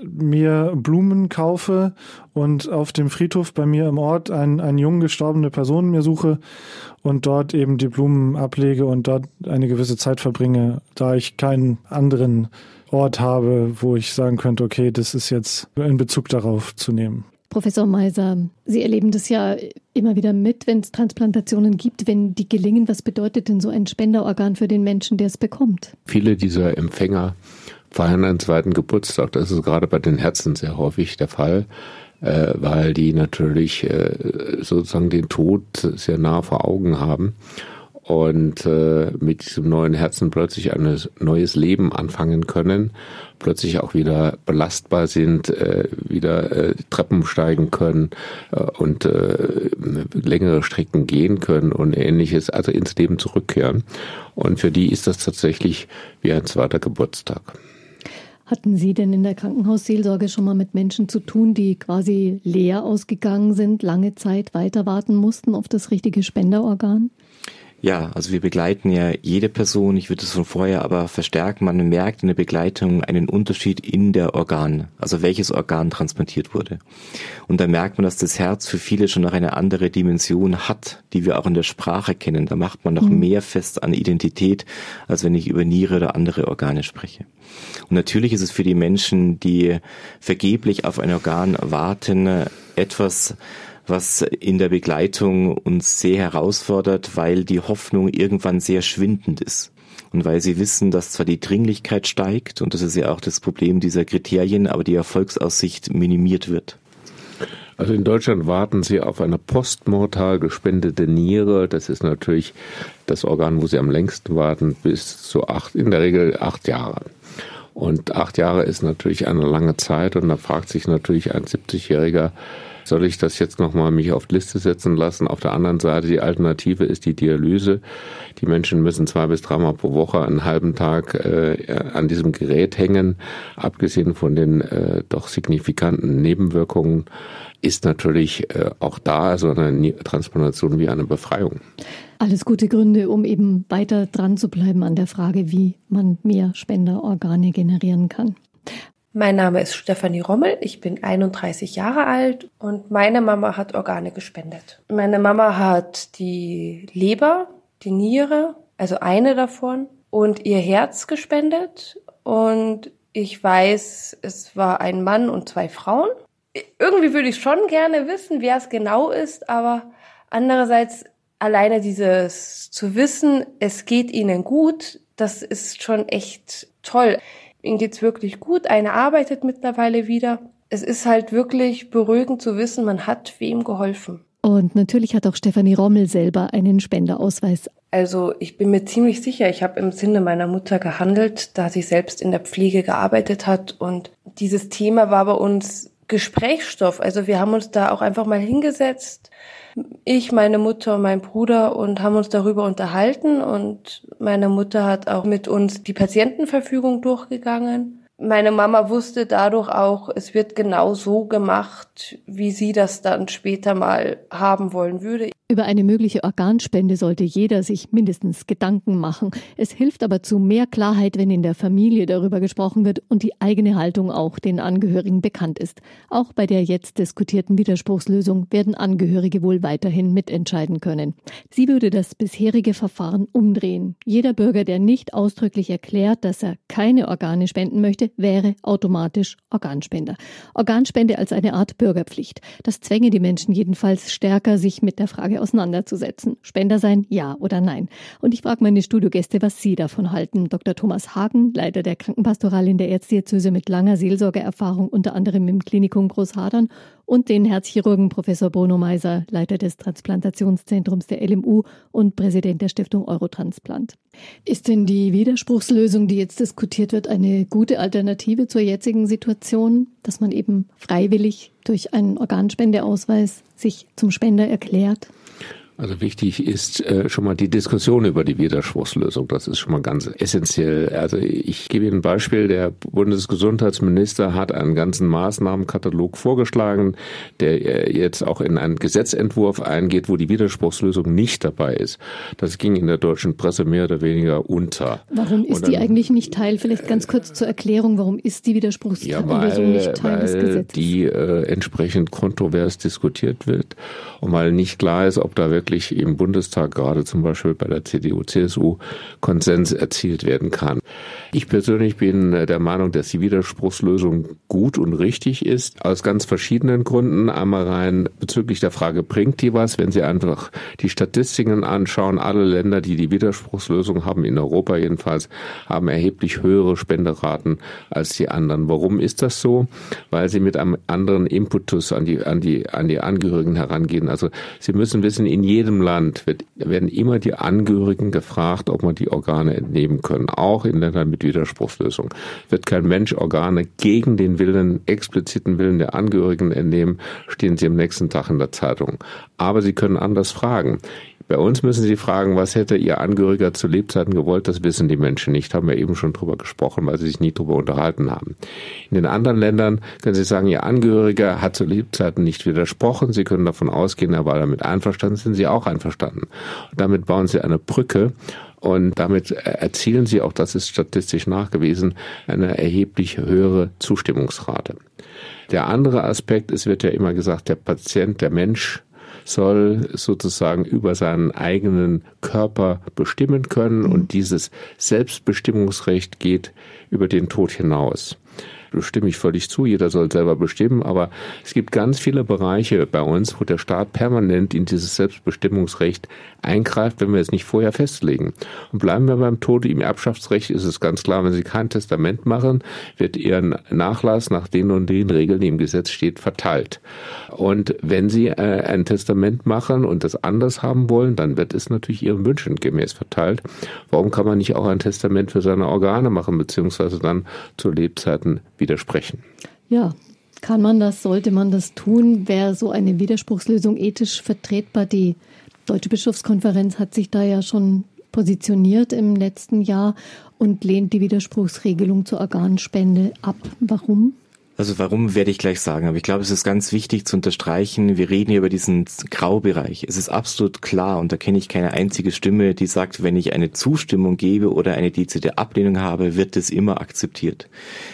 mir Blumen kaufe und auf dem Friedhof bei mir im Ort ein, eine jung gestorbene Person mir suche und dort eben die Blumen ablege und dort eine gewisse Zeit verbringe, da ich keinen anderen Ort habe, wo ich sagen könnte, okay, das ist jetzt in Bezug darauf zu nehmen. Professor Meiser, Sie erleben das ja immer wieder mit, wenn es Transplantationen gibt, wenn die gelingen. Was bedeutet denn so ein Spenderorgan für den Menschen, der es bekommt? Viele dieser Empfänger feiern einen zweiten Geburtstag. Das ist gerade bei den Herzen sehr häufig der Fall, äh, weil die natürlich äh, sozusagen den Tod sehr nah vor Augen haben und äh, mit diesem neuen Herzen plötzlich ein neues Leben anfangen können, plötzlich auch wieder belastbar sind, äh, wieder äh, Treppen steigen können äh, und äh, längere Strecken gehen können und ähnliches, also ins Leben zurückkehren. Und für die ist das tatsächlich wie ein zweiter Geburtstag. Hatten Sie denn in der Krankenhausseelsorge schon mal mit Menschen zu tun, die quasi leer ausgegangen sind, lange Zeit weiter warten mussten auf das richtige Spenderorgan? Ja, also wir begleiten ja jede Person, ich würde es von vorher aber verstärken, man merkt in der Begleitung einen Unterschied in der Organ, also welches Organ transplantiert wurde. Und da merkt man, dass das Herz für viele schon noch eine andere Dimension hat, die wir auch in der Sprache kennen. Da macht man noch mhm. mehr fest an Identität, als wenn ich über Niere oder andere Organe spreche. Und natürlich ist es für die Menschen, die vergeblich auf ein Organ warten, etwas, was in der Begleitung uns sehr herausfordert, weil die Hoffnung irgendwann sehr schwindend ist. Und weil sie wissen, dass zwar die Dringlichkeit steigt, und das ist ja auch das Problem dieser Kriterien, aber die Erfolgsaussicht minimiert wird. Also in Deutschland warten Sie auf eine postmortal gespendete Niere. Das ist natürlich das Organ, wo Sie am längsten warten, bis zu acht, in der Regel acht Jahre. Und acht Jahre ist natürlich eine lange Zeit und da fragt sich natürlich ein 70-Jähriger, soll ich das jetzt nochmal mich auf die Liste setzen lassen? Auf der anderen Seite, die Alternative ist die Dialyse. Die Menschen müssen zwei bis dreimal pro Woche einen halben Tag äh, an diesem Gerät hängen. Abgesehen von den äh, doch signifikanten Nebenwirkungen ist natürlich äh, auch da so eine Transplantation wie eine Befreiung. Alles gute Gründe, um eben weiter dran zu bleiben an der Frage, wie man mehr Spenderorgane generieren kann. Mein Name ist Stefanie Rommel, ich bin 31 Jahre alt und meine Mama hat Organe gespendet. Meine Mama hat die Leber, die Niere, also eine davon und ihr Herz gespendet und ich weiß, es war ein Mann und zwei Frauen. Irgendwie würde ich schon gerne wissen, wer es genau ist, aber andererseits alleine dieses zu wissen, es geht ihnen gut, das ist schon echt toll. Ihnen geht's wirklich gut. Eine arbeitet mittlerweile wieder. Es ist halt wirklich beruhigend zu wissen, man hat wem geholfen. Und natürlich hat auch Stefanie Rommel selber einen Spenderausweis. Also ich bin mir ziemlich sicher, ich habe im Sinne meiner Mutter gehandelt, da sie selbst in der Pflege gearbeitet hat. Und dieses Thema war bei uns Gesprächsstoff. Also wir haben uns da auch einfach mal hingesetzt, ich, meine Mutter und mein Bruder und haben uns darüber unterhalten und meine Mutter hat auch mit uns die Patientenverfügung durchgegangen. Meine Mama wusste dadurch auch, es wird genau so gemacht, wie sie das dann später mal haben wollen würde. Über eine mögliche Organspende sollte jeder sich mindestens Gedanken machen. Es hilft aber zu mehr Klarheit, wenn in der Familie darüber gesprochen wird und die eigene Haltung auch den Angehörigen bekannt ist. Auch bei der jetzt diskutierten Widerspruchslösung werden Angehörige wohl weiterhin mitentscheiden können. Sie würde das bisherige Verfahren umdrehen. Jeder Bürger, der nicht ausdrücklich erklärt, dass er keine Organe spenden möchte, wäre automatisch Organspender. Organspende als eine Art Bürgerpflicht. Das zwänge die Menschen jedenfalls stärker, sich mit der Frage auseinanderzusetzen. Spender sein, ja oder nein. Und ich frage meine Studiogäste, was sie davon halten. Dr. Thomas Hagen, Leiter der Krankenpastoral in der Erzdiözese mit langer Seelsorgeerfahrung, unter anderem im Klinikum Großhadern und den Herzchirurgen Professor Bruno Meiser, Leiter des Transplantationszentrums der LMU und Präsident der Stiftung Eurotransplant. Ist denn die Widerspruchslösung, die jetzt diskutiert wird, eine gute Alternative zur jetzigen Situation, dass man eben freiwillig durch einen Organspendeausweis sich zum Spender erklärt? Also wichtig ist äh, schon mal die Diskussion über die Widerspruchslösung. Das ist schon mal ganz essentiell. Also ich gebe Ihnen ein Beispiel. Der Bundesgesundheitsminister hat einen ganzen Maßnahmenkatalog vorgeschlagen, der äh, jetzt auch in einen Gesetzentwurf eingeht, wo die Widerspruchslösung nicht dabei ist. Das ging in der deutschen Presse mehr oder weniger unter. Warum ist dann, die eigentlich nicht Teil? Vielleicht ganz kurz zur Erklärung, warum ist die Widerspruchslösung ja, weil, nicht Teil weil des Gesetzes? Die äh, entsprechend kontrovers diskutiert wird und weil nicht klar ist, ob da wirklich wirklich im Bundestag, gerade zum Beispiel bei der CDU, CSU, Konsens erzielt werden kann. Ich persönlich bin der Meinung, dass die Widerspruchslösung gut und richtig ist, aus ganz verschiedenen Gründen. Einmal rein bezüglich der Frage, bringt die was? Wenn Sie einfach die Statistiken anschauen, alle Länder, die die Widerspruchslösung haben, in Europa jedenfalls, haben erheblich höhere Spenderaten als die anderen. Warum ist das so? Weil sie mit einem anderen Impetus an die, an die, an die Angehörigen herangehen. Also Sie müssen wissen, in jedem Land wird, werden immer die Angehörigen gefragt, ob man die Organe entnehmen können. Auch in Ländern mit Widerspruchslösung. Wird kein Mensch Organe gegen den Willen, expliziten Willen der Angehörigen entnehmen, stehen sie am nächsten Tag in der Zeitung. Aber sie können anders fragen. Bei uns müssen Sie fragen, was hätte Ihr Angehöriger zu Lebzeiten gewollt? Das wissen die Menschen nicht. Haben wir eben schon drüber gesprochen, weil sie sich nie drüber unterhalten haben. In den anderen Ländern können Sie sagen, Ihr Angehöriger hat zu Lebzeiten nicht widersprochen. Sie können davon ausgehen, er war damit einverstanden. Sind Sie auch einverstanden? Und damit bauen Sie eine Brücke und damit erzielen sie auch, das ist statistisch nachgewiesen, eine erheblich höhere Zustimmungsrate. Der andere Aspekt, es wird ja immer gesagt, der Patient, der Mensch soll sozusagen über seinen eigenen Körper bestimmen können und dieses Selbstbestimmungsrecht geht über den Tod hinaus stimme ich völlig zu, jeder soll selber bestimmen, aber es gibt ganz viele Bereiche bei uns, wo der Staat permanent in dieses Selbstbestimmungsrecht eingreift, wenn wir es nicht vorher festlegen. Und bleiben wir beim Tode im Erbschaftsrecht ist es ganz klar, wenn Sie kein Testament machen, wird Ihr Nachlass nach den und den Regeln, die im Gesetz steht, verteilt. Und wenn Sie äh, ein Testament machen und das anders haben wollen, dann wird es natürlich Ihren Wünschen gemäß verteilt. Warum kann man nicht auch ein Testament für seine Organe machen, beziehungsweise dann zu Lebzeiten widersprechen? Ja, Kann man das, sollte man das tun? Wäre so eine Widerspruchslösung ethisch vertretbar? Die Deutsche Bischofskonferenz hat sich da ja schon positioniert im letzten Jahr und lehnt die Widerspruchsregelung zur Organspende ab. Warum? Also warum werde ich gleich sagen, aber ich glaube, es ist ganz wichtig zu unterstreichen, wir reden hier über diesen Graubereich. Es ist absolut klar und da kenne ich keine einzige Stimme, die sagt, wenn ich eine Zustimmung gebe oder eine dezidierte Ablehnung habe, wird es immer akzeptiert.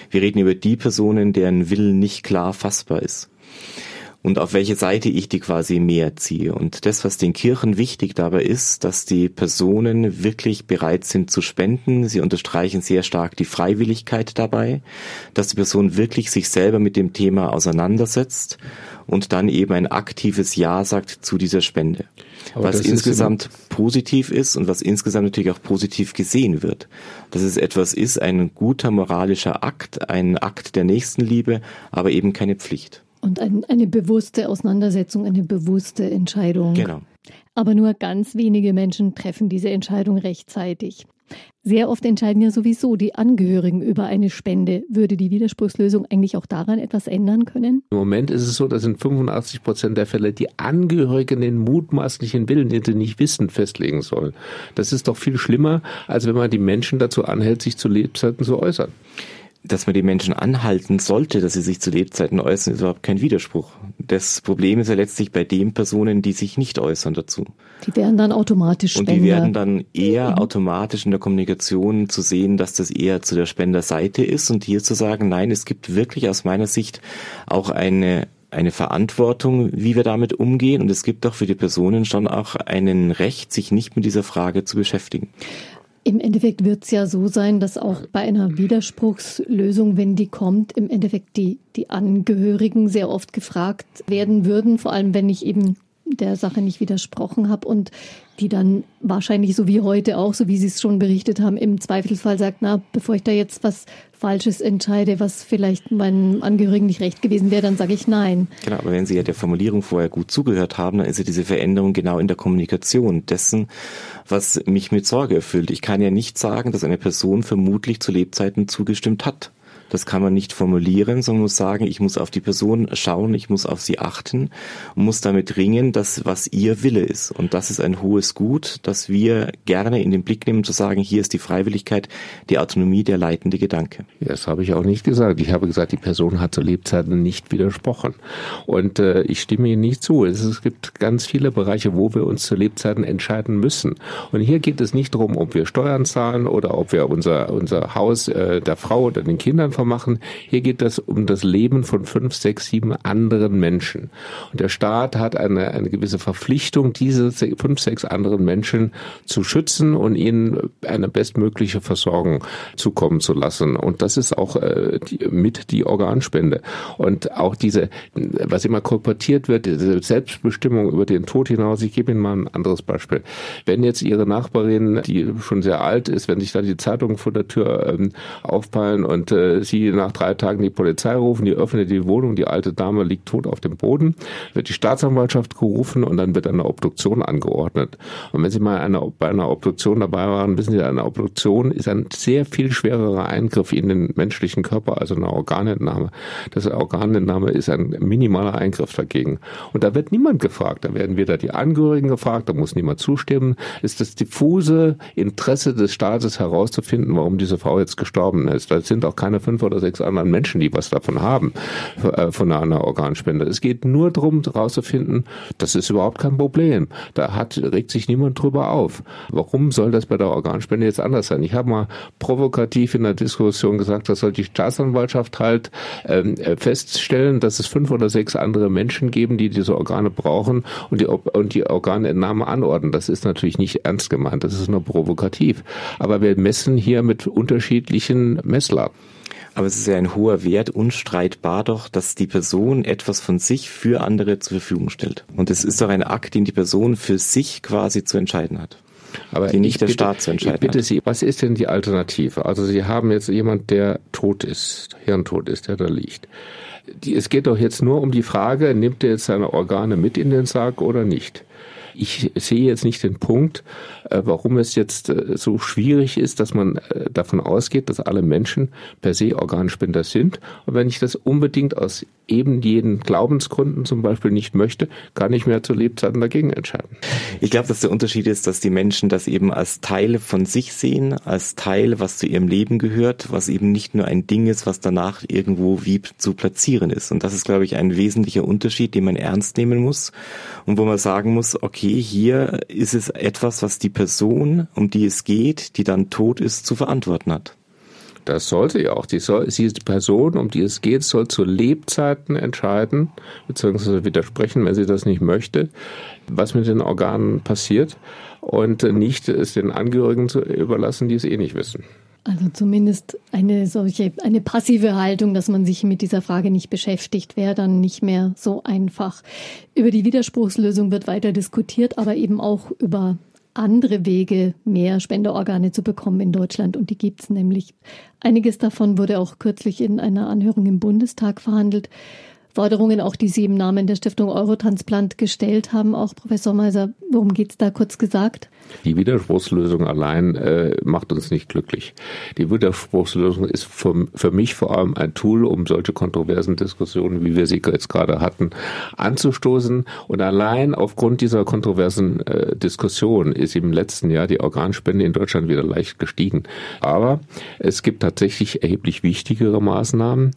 Wir reden über die Personen, deren Willen nicht klar fassbar ist und auf welche Seite ich die quasi mehr ziehe. Und das, was den Kirchen wichtig dabei ist, dass die Personen wirklich bereit sind zu spenden. Sie unterstreichen sehr stark die Freiwilligkeit dabei, dass die Person wirklich sich selber mit dem Thema auseinandersetzt und dann eben ein aktives Ja sagt zu dieser Spende. Aber was insgesamt positiv ist und was insgesamt natürlich auch positiv gesehen wird. Dass es etwas ist, ein guter moralischer Akt, ein Akt der Nächstenliebe, aber eben keine Pflicht. Und ein, eine bewusste Auseinandersetzung, eine bewusste Entscheidung. Genau. Aber nur ganz wenige Menschen treffen diese Entscheidung rechtzeitig. Sehr oft entscheiden ja sowieso die Angehörigen über eine Spende. Würde die Widerspruchslösung eigentlich auch daran etwas ändern können? Im Moment ist es so, dass in 85 Prozent der Fälle die Angehörigen den mutmaßlichen Willen, den sie nicht wissen, festlegen sollen. Das ist doch viel schlimmer, als wenn man die Menschen dazu anhält, sich zu Lebzeiten zu äußern dass man die Menschen anhalten sollte, dass sie sich zu Lebzeiten äußern, ist überhaupt kein Widerspruch. Das Problem ist ja letztlich bei den Personen, die sich nicht äußern dazu. Die werden dann automatisch Spender. Und die werden dann eher mhm. automatisch in der Kommunikation zu sehen, dass das eher zu der Spenderseite ist und hier zu sagen, nein, es gibt wirklich aus meiner Sicht auch eine eine Verantwortung, wie wir damit umgehen. Und es gibt auch für die Personen schon auch einen Recht, sich nicht mit dieser Frage zu beschäftigen. Im Endeffekt wird es ja so sein, dass auch bei einer Widerspruchslösung, wenn die kommt, im Endeffekt die, die Angehörigen sehr oft gefragt werden würden, vor allem wenn ich eben der Sache nicht widersprochen habe und die dann wahrscheinlich so wie heute auch, so wie Sie es schon berichtet haben, im Zweifelsfall sagt, na, bevor ich da jetzt was Falsches entscheide, was vielleicht meinen Angehörigen nicht recht gewesen wäre, dann sage ich nein. Genau, aber wenn Sie ja der Formulierung vorher gut zugehört haben, dann ist ja diese Veränderung genau in der Kommunikation dessen, was mich mit Sorge erfüllt. Ich kann ja nicht sagen, dass eine Person vermutlich zu Lebzeiten zugestimmt hat. Das kann man nicht formulieren, sondern muss sagen, ich muss auf die Person schauen, ich muss auf sie achten und muss damit ringen, dass was ihr Wille ist. Und das ist ein hohes Gut, das wir gerne in den Blick nehmen, zu sagen, hier ist die Freiwilligkeit, die Autonomie, der leitende Gedanke. Das habe ich auch nicht gesagt. Ich habe gesagt, die Person hat zu Lebzeiten nicht widersprochen. Und äh, ich stimme Ihnen nicht zu. Es, es gibt ganz viele Bereiche, wo wir uns zu Lebzeiten entscheiden müssen. Und hier geht es nicht darum, ob wir Steuern zahlen oder ob wir unser, unser Haus äh, der Frau oder den Kindern einfach machen. Hier geht es um das Leben von fünf, sechs, sieben anderen Menschen. Und der Staat hat eine, eine gewisse Verpflichtung, diese fünf, sechs anderen Menschen zu schützen und ihnen eine bestmögliche Versorgung zukommen zu lassen. Und das ist auch äh, die, mit die Organspende. Und auch diese, was immer kolportiert wird, diese Selbstbestimmung über den Tod hinaus. Ich gebe Ihnen mal ein anderes Beispiel. Wenn jetzt Ihre Nachbarin, die schon sehr alt ist, wenn sich da die Zeitungen vor der Tür ähm, aufpallen und äh, sie nach drei Tagen die Polizei rufen, die öffnet die Wohnung, die alte Dame liegt tot auf dem Boden, wird die Staatsanwaltschaft gerufen und dann wird eine Obduktion angeordnet. Und wenn Sie mal eine, bei einer Obduktion dabei waren, wissen Sie, eine Obduktion ist ein sehr viel schwererer Eingriff in den menschlichen Körper, also eine Organentnahme. Das Organentnahme ist ein minimaler Eingriff dagegen. Und da wird niemand gefragt. Da werden weder die Angehörigen gefragt, da muss niemand zustimmen. Ist das diffuse Interesse des Staates herauszufinden, warum diese Frau jetzt gestorben ist. Da sind auch keine fünf fünf oder sechs anderen Menschen, die was davon haben, äh, von einer Organspende. Es geht nur darum, herauszufinden, das ist überhaupt kein Problem. Da hat, regt sich niemand drüber auf. Warum soll das bei der Organspende jetzt anders sein? Ich habe mal provokativ in der Diskussion gesagt, das soll die Staatsanwaltschaft halt ähm, äh, feststellen, dass es fünf oder sechs andere Menschen geben, die diese Organe brauchen und die, und die Organentnahme anordnen. Das ist natürlich nicht ernst gemeint, das ist nur provokativ. Aber wir messen hier mit unterschiedlichen Messlappen. Aber es ist ja ein hoher Wert, unstreitbar doch, dass die Person etwas von sich für andere zur Verfügung stellt. Und es ist doch ein Akt, den die Person für sich quasi zu entscheiden hat. Aber die nicht der bitte, Staat zu entscheiden. Ich bitte hat. Sie, was ist denn die Alternative? Also Sie haben jetzt jemand, der tot ist, hirntot ist, der da liegt. Die, es geht doch jetzt nur um die Frage, nimmt er jetzt seine Organe mit in den Sarg oder nicht? Ich sehe jetzt nicht den Punkt, äh, warum es jetzt äh, so schwierig ist, dass man äh, davon ausgeht, dass alle Menschen per se Organspender sind. Und wenn ich das unbedingt aus eben jeden Glaubensgründen zum Beispiel nicht möchte, kann ich mir zu Lebzeiten dagegen entscheiden. Ich glaube, dass der Unterschied ist, dass die Menschen das eben als Teil von sich sehen, als Teil, was zu ihrem Leben gehört, was eben nicht nur ein Ding ist, was danach irgendwo wie zu platzieren ist. Und das ist, glaube ich, ein wesentlicher Unterschied, den man ernst nehmen muss und wo man sagen muss, okay, hier ist es etwas, was die Person, um die es geht, die dann tot ist, zu verantworten hat. Das sollte ja auch. Die, soll, die Person, um die es geht, soll zu Lebzeiten entscheiden, beziehungsweise widersprechen, wenn sie das nicht möchte, was mit den Organen passiert und nicht es den Angehörigen zu überlassen, die es eh nicht wissen. Also zumindest eine solche, eine passive Haltung, dass man sich mit dieser Frage nicht beschäftigt, wäre dann nicht mehr so einfach. Über die Widerspruchslösung wird weiter diskutiert, aber eben auch über andere Wege, mehr Spenderorgane zu bekommen in Deutschland. Und die gibt es nämlich. Einiges davon wurde auch kürzlich in einer Anhörung im Bundestag verhandelt. Forderungen, auch die Sie im Namen der Stiftung Eurotransplant gestellt haben, auch Professor Meiser. Worum geht es da kurz gesagt? Die Widerspruchslösung allein äh, macht uns nicht glücklich. Die Widerspruchslösung ist für, für mich vor allem ein Tool, um solche kontroversen Diskussionen, wie wir sie jetzt gerade hatten, anzustoßen. Und allein aufgrund dieser kontroversen äh, Diskussion ist im letzten Jahr die Organspende in Deutschland wieder leicht gestiegen. Aber es gibt tatsächlich erheblich wichtigere Maßnahmen.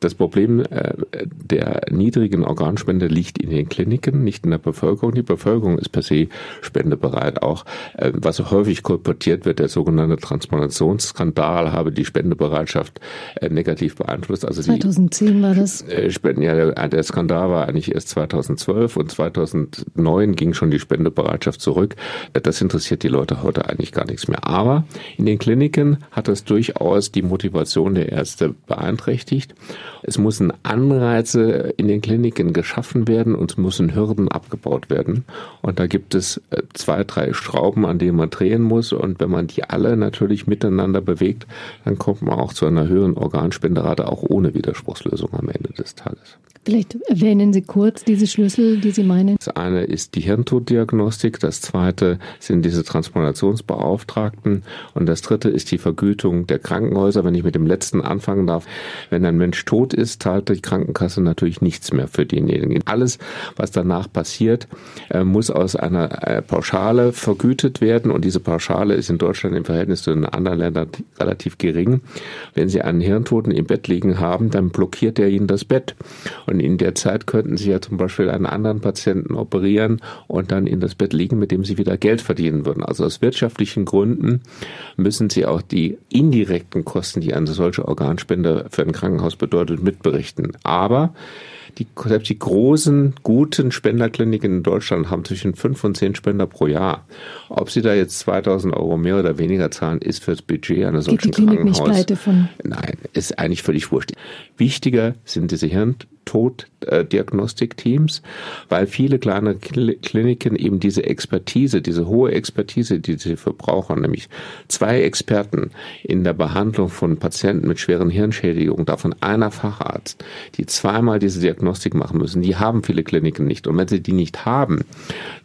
Das Problem äh, der niedrigen Organspende liegt in den Kliniken, nicht in der Bevölkerung. Die Bevölkerung ist per se spendebereit. Auch äh, was häufig kolportiert wird, der sogenannte Transplantationsskandal habe die Spendebereitschaft äh, negativ beeinflusst. Also 2010 die, war das. Spenden, ja, der, der Skandal war eigentlich erst 2012 und 2009 ging schon die Spendebereitschaft zurück. Das interessiert die Leute heute eigentlich gar nichts mehr. Aber in den Kliniken hat das durchaus die Motivation der Ärzte beeinträchtigt. Es müssen Anreize in den Kliniken geschaffen werden und es müssen Hürden abgebaut werden. Und da gibt es äh, zwei, drei Schrauben, an denen man drehen muss. Und wenn man die alle natürlich miteinander bewegt, dann kommt man auch zu einer höheren Organspenderate, auch ohne Widerspruchslösung am Ende des Tages. Vielleicht erwähnen Sie kurz diese Schlüssel, die Sie meinen. Das eine ist die Hirntoddiagnostik, das zweite sind diese Transplantationsbeauftragten und das dritte ist die Vergütung der Krankenhäuser. Wenn ich mit dem letzten anfangen darf, wenn ein Mensch tot ist, zahlt die Krankenkasse natürlich nichts mehr für denjenigen. Alles, was danach passiert, äh, muss aus einer äh, Pauschale vergütet werden und diese Pauschale ist in Deutschland im Verhältnis zu den anderen Ländern relativ gering. Wenn Sie einen Hirntoten im Bett liegen haben, dann blockiert er Ihnen das Bett. In der Zeit könnten Sie ja zum Beispiel einen anderen Patienten operieren und dann in das Bett liegen, mit dem Sie wieder Geld verdienen würden. Also aus wirtschaftlichen Gründen müssen Sie auch die indirekten Kosten, die eine solche Organspende für ein Krankenhaus bedeutet, mitberichten. Aber die, selbst die großen, guten Spenderkliniken in Deutschland haben zwischen fünf und zehn Spender pro Jahr. Ob sie da jetzt 2000 Euro mehr oder weniger zahlen, ist fürs Budget einer solchen Geht die Klinik Krankenhaus. Nicht pleite von. Nein, ist eigentlich völlig wurscht. Wichtiger sind diese Hirn Toddiagnostikteams, weil viele kleine Kliniken eben diese Expertise, diese hohe Expertise, die sie verbrauchen, nämlich zwei Experten in der Behandlung von Patienten mit schweren Hirnschädigungen, davon einer Facharzt, die zweimal diese Diagnostik machen müssen, die haben viele Kliniken nicht. Und wenn sie die nicht haben,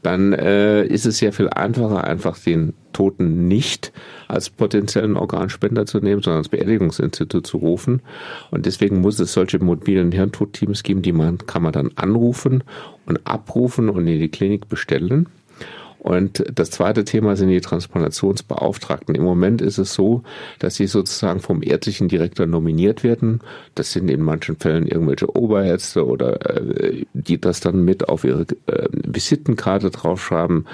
dann äh, ist es sehr viel einfacher, einfach den Toten nicht als potenziellen Organspender zu nehmen, sondern als Beerdigungsinstitut zu rufen. Und deswegen muss es solche mobilen Hirntodteams geben, die man, kann man dann anrufen und abrufen und in die Klinik bestellen. Und das zweite Thema sind die Transplantationsbeauftragten. Im Moment ist es so, dass sie sozusagen vom ärztlichen Direktor nominiert werden. Das sind in manchen Fällen irgendwelche Oberärzte oder äh, die das dann mit auf ihre äh, Visitenkarte draufschreiben.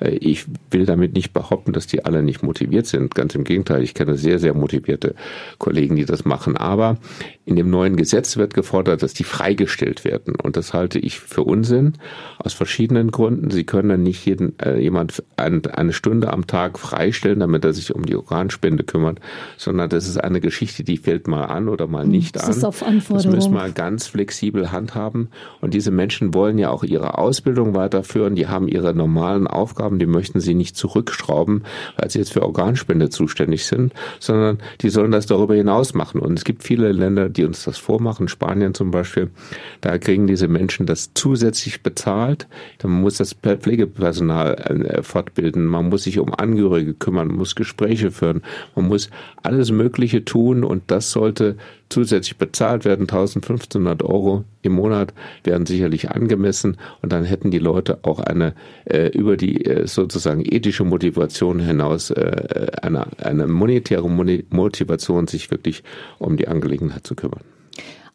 Äh, ich will damit nicht behaupten, dass die alle nicht motiviert sind. Ganz im Gegenteil, ich kenne sehr, sehr motivierte Kollegen, die das machen. Aber in dem neuen Gesetz wird gefordert, dass die freigestellt werden. Und das halte ich für Unsinn aus verschiedenen Gründen. Sie können dann nicht jeden, äh, jemand ein, eine Stunde am Tag freistellen, damit er sich um die Organspende kümmert, sondern das ist eine Geschichte, die fällt mal an oder mal hm, nicht das an. Ist auf Anforderung. Das müssen wir ganz flexibel handhaben. Und diese Menschen wollen ja auch ihre Ausbildung weiterführen. Die haben ihre normalen Aufgaben haben, die möchten sie nicht zurückschrauben, weil sie jetzt für Organspende zuständig sind, sondern die sollen das darüber hinaus machen. Und es gibt viele Länder, die uns das vormachen, Spanien zum Beispiel, da kriegen diese Menschen das zusätzlich bezahlt. Man muss das Pflegepersonal äh, fortbilden, man muss sich um Angehörige kümmern, man muss Gespräche führen, man muss alles Mögliche tun und das sollte zusätzlich bezahlt werden. 1500 Euro im Monat wären sicherlich angemessen und dann hätten die Leute auch eine äh, über die äh, sozusagen ethische Motivation hinaus äh, eine, eine monetäre Motivation, sich wirklich um die Angelegenheit zu kümmern.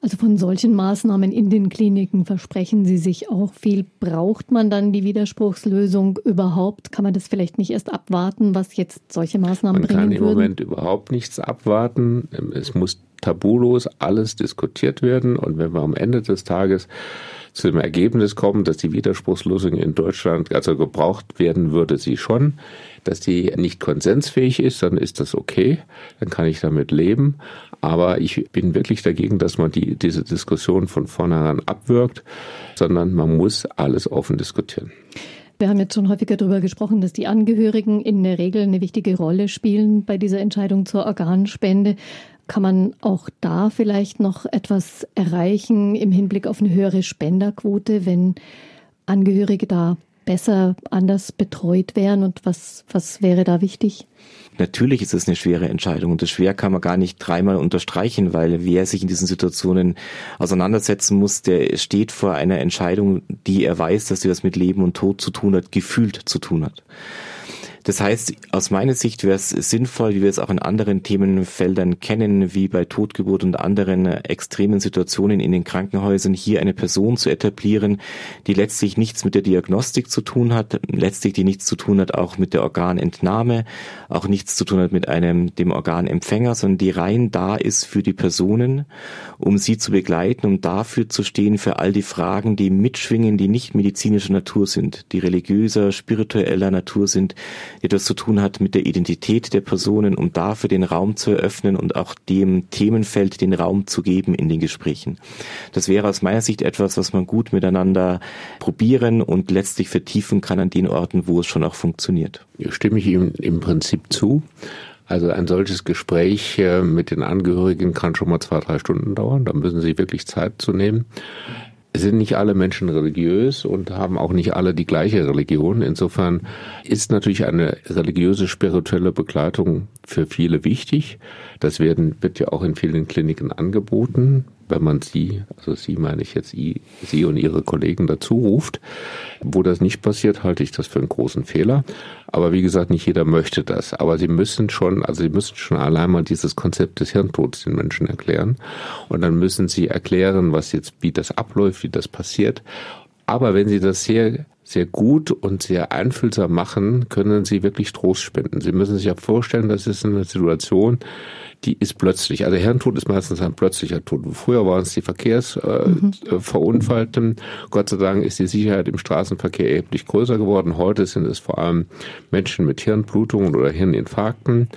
Also von solchen Maßnahmen in den Kliniken versprechen Sie sich auch viel. Braucht man dann die Widerspruchslösung überhaupt? Kann man das vielleicht nicht erst abwarten, was jetzt solche Maßnahmen man bringen würden? Man kann im Moment überhaupt nichts abwarten. Es muss tabulos alles diskutiert werden. Und wenn wir am Ende des Tages zu dem Ergebnis kommen, dass die Widerspruchslösung in Deutschland, also gebraucht werden würde sie schon, dass die nicht konsensfähig ist, dann ist das okay, dann kann ich damit leben. Aber ich bin wirklich dagegen, dass man die, diese Diskussion von vornherein abwirkt, sondern man muss alles offen diskutieren. Wir haben jetzt schon häufiger darüber gesprochen, dass die Angehörigen in der Regel eine wichtige Rolle spielen bei dieser Entscheidung zur Organspende. Kann man auch da vielleicht noch etwas erreichen im Hinblick auf eine höhere Spenderquote, wenn Angehörige da besser anders betreut wären und was, was wäre da wichtig? Natürlich ist es eine schwere Entscheidung und das schwer kann man gar nicht dreimal unterstreichen, weil wer sich in diesen Situationen auseinandersetzen muss, der steht vor einer Entscheidung, die er weiß, dass sie was mit Leben und Tod zu tun hat, gefühlt zu tun hat. Das heißt, aus meiner Sicht wäre es sinnvoll, wie wir es auch in anderen Themenfeldern kennen, wie bei Totgeburt und anderen extremen Situationen in den Krankenhäusern, hier eine Person zu etablieren, die letztlich nichts mit der Diagnostik zu tun hat, letztlich die nichts zu tun hat auch mit der Organentnahme, auch nichts zu tun hat mit einem, dem Organempfänger, sondern die rein da ist für die Personen, um sie zu begleiten, um dafür zu stehen, für all die Fragen, die mitschwingen, die nicht medizinischer Natur sind, die religiöser, spiritueller Natur sind, etwas zu tun hat mit der Identität der Personen, um dafür den Raum zu eröffnen und auch dem Themenfeld den Raum zu geben in den Gesprächen. Das wäre aus meiner Sicht etwas, was man gut miteinander probieren und letztlich vertiefen kann an den Orten, wo es schon auch funktioniert. Stimme ich ihm im Prinzip zu. Also ein solches Gespräch äh, mit den Angehörigen kann schon mal zwei, drei Stunden dauern. Da müssen Sie wirklich Zeit zu nehmen sind nicht alle Menschen religiös und haben auch nicht alle die gleiche Religion. Insofern ist natürlich eine religiöse, spirituelle Begleitung für viele wichtig. Das werden, wird ja auch in vielen Kliniken angeboten wenn man sie, also sie meine ich jetzt sie und ihre Kollegen dazu ruft. Wo das nicht passiert, halte ich das für einen großen Fehler. Aber wie gesagt, nicht jeder möchte das. Aber sie müssen schon, also sie müssen schon allein mal dieses Konzept des Hirntodes den Menschen erklären. Und dann müssen sie erklären, was jetzt, wie das abläuft, wie das passiert. Aber wenn sie das sehr sehr gut und sehr einfühlsam machen, können sie wirklich Trost spenden. Sie müssen sich ja vorstellen, das ist eine Situation, die ist plötzlich. Also Hirntod ist meistens ein plötzlicher Tod. Früher waren es die Verkehrsverunfallten. Äh, mhm. Gott sei Dank ist die Sicherheit im Straßenverkehr erheblich größer geworden. Heute sind es vor allem Menschen mit Hirnblutungen oder Hirninfarkten.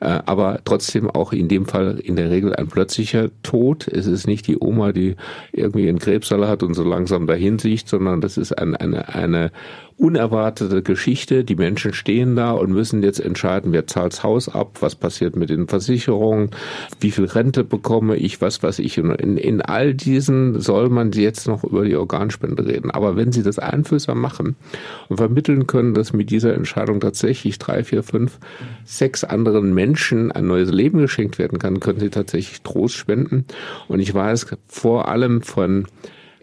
Äh, aber trotzdem auch in dem Fall in der Regel ein plötzlicher Tod. Es ist nicht die Oma, die irgendwie einen Krebsaller hat und so langsam dahin sieht, sondern das ist ein, eine, eine unerwartete Geschichte. Die Menschen stehen da und müssen jetzt entscheiden, wer zahlt das Haus ab, was passiert mit den Versicherungen, wie viel Rente bekomme ich, was weiß ich. In, in all diesen soll man jetzt noch über die Organspende reden. Aber wenn Sie das einfühlsam machen und vermitteln können, dass mit dieser Entscheidung tatsächlich drei, vier, fünf, sechs anderen Menschen ein neues Leben geschenkt werden kann, können Sie tatsächlich Trost spenden. Und ich weiß vor allem von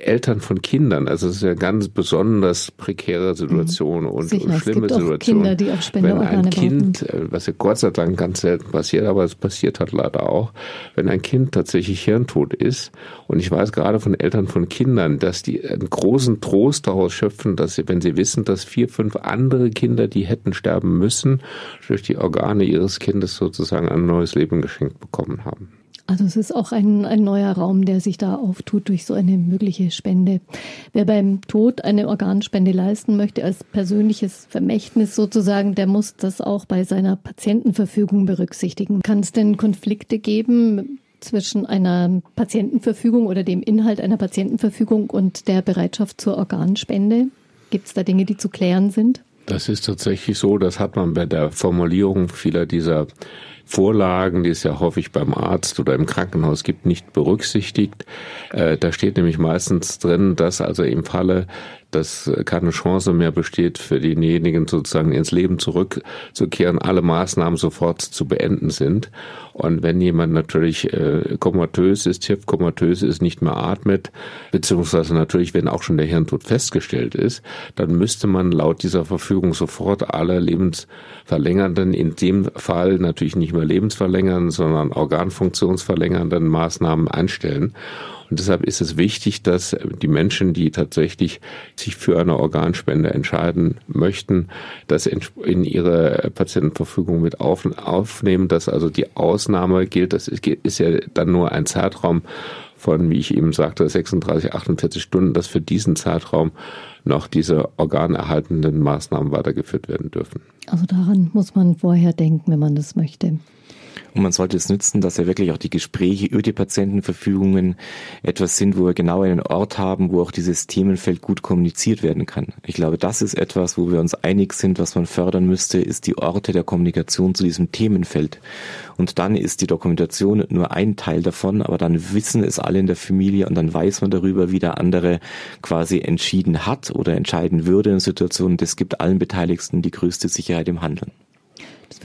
Eltern von Kindern. Also es ist ja ganz besonders prekäre Situation mhm. und, Sicher, und schlimme Situation. Kinder, die auf wenn ein Kind, brauchen. Äh, was ja Gott sei Dank ganz selten passiert, aber es passiert halt leider auch, wenn ein Kind tatsächlich hirntot ist. Und ich weiß gerade von Eltern von Kindern, dass die einen großen Trost daraus schöpfen, dass sie, wenn sie wissen, dass vier, fünf andere Kinder, die hätten sterben müssen, durch die Organe ihres Kindes sozusagen ein neues Leben geschenkt bekommen haben. Also es ist auch ein, ein neuer Raum, der sich da auftut durch so eine mögliche Spende. Wer beim Tod eine Organspende leisten möchte, als persönliches Vermächtnis sozusagen, der muss das auch bei seiner Patientenverfügung berücksichtigen. Kann es denn Konflikte geben zwischen einer Patientenverfügung oder dem Inhalt einer Patientenverfügung und der Bereitschaft zur Organspende? Gibt es da Dinge, die zu klären sind? Das ist tatsächlich so, das hat man bei der Formulierung vieler dieser Vorlagen, die es ja häufig beim Arzt oder im Krankenhaus gibt, nicht berücksichtigt. Äh, da steht nämlich meistens drin, dass also im Falle dass keine Chance mehr besteht für denjenigen sozusagen ins Leben zurückzukehren, alle Maßnahmen sofort zu beenden sind. Und wenn jemand natürlich äh, komatös ist, komatös ist, nicht mehr atmet, beziehungsweise natürlich, wenn auch schon der Hirntod festgestellt ist, dann müsste man laut dieser Verfügung sofort alle lebensverlängernden, in dem Fall natürlich nicht mehr lebensverlängernden, sondern organfunktionsverlängernden Maßnahmen einstellen. Und deshalb ist es wichtig, dass die Menschen, die tatsächlich sich für eine Organspende entscheiden möchten, das in ihre Patientenverfügung mit aufnehmen, dass also die Ausnahme gilt. Das ist ja dann nur ein Zeitraum von, wie ich eben sagte, 36, 48 Stunden, dass für diesen Zeitraum noch diese organerhaltenden Maßnahmen weitergeführt werden dürfen. Also daran muss man vorher denken, wenn man das möchte. Und man sollte es nützen, dass ja wirklich auch die Gespräche über die Patientenverfügungen etwas sind, wo wir genau einen Ort haben, wo auch dieses Themenfeld gut kommuniziert werden kann. Ich glaube, das ist etwas, wo wir uns einig sind, was man fördern müsste, ist die Orte der Kommunikation zu diesem Themenfeld. Und dann ist die Dokumentation nur ein Teil davon, aber dann wissen es alle in der Familie und dann weiß man darüber, wie der andere quasi entschieden hat oder entscheiden würde in Situationen. Das gibt allen Beteiligten die größte Sicherheit im Handeln.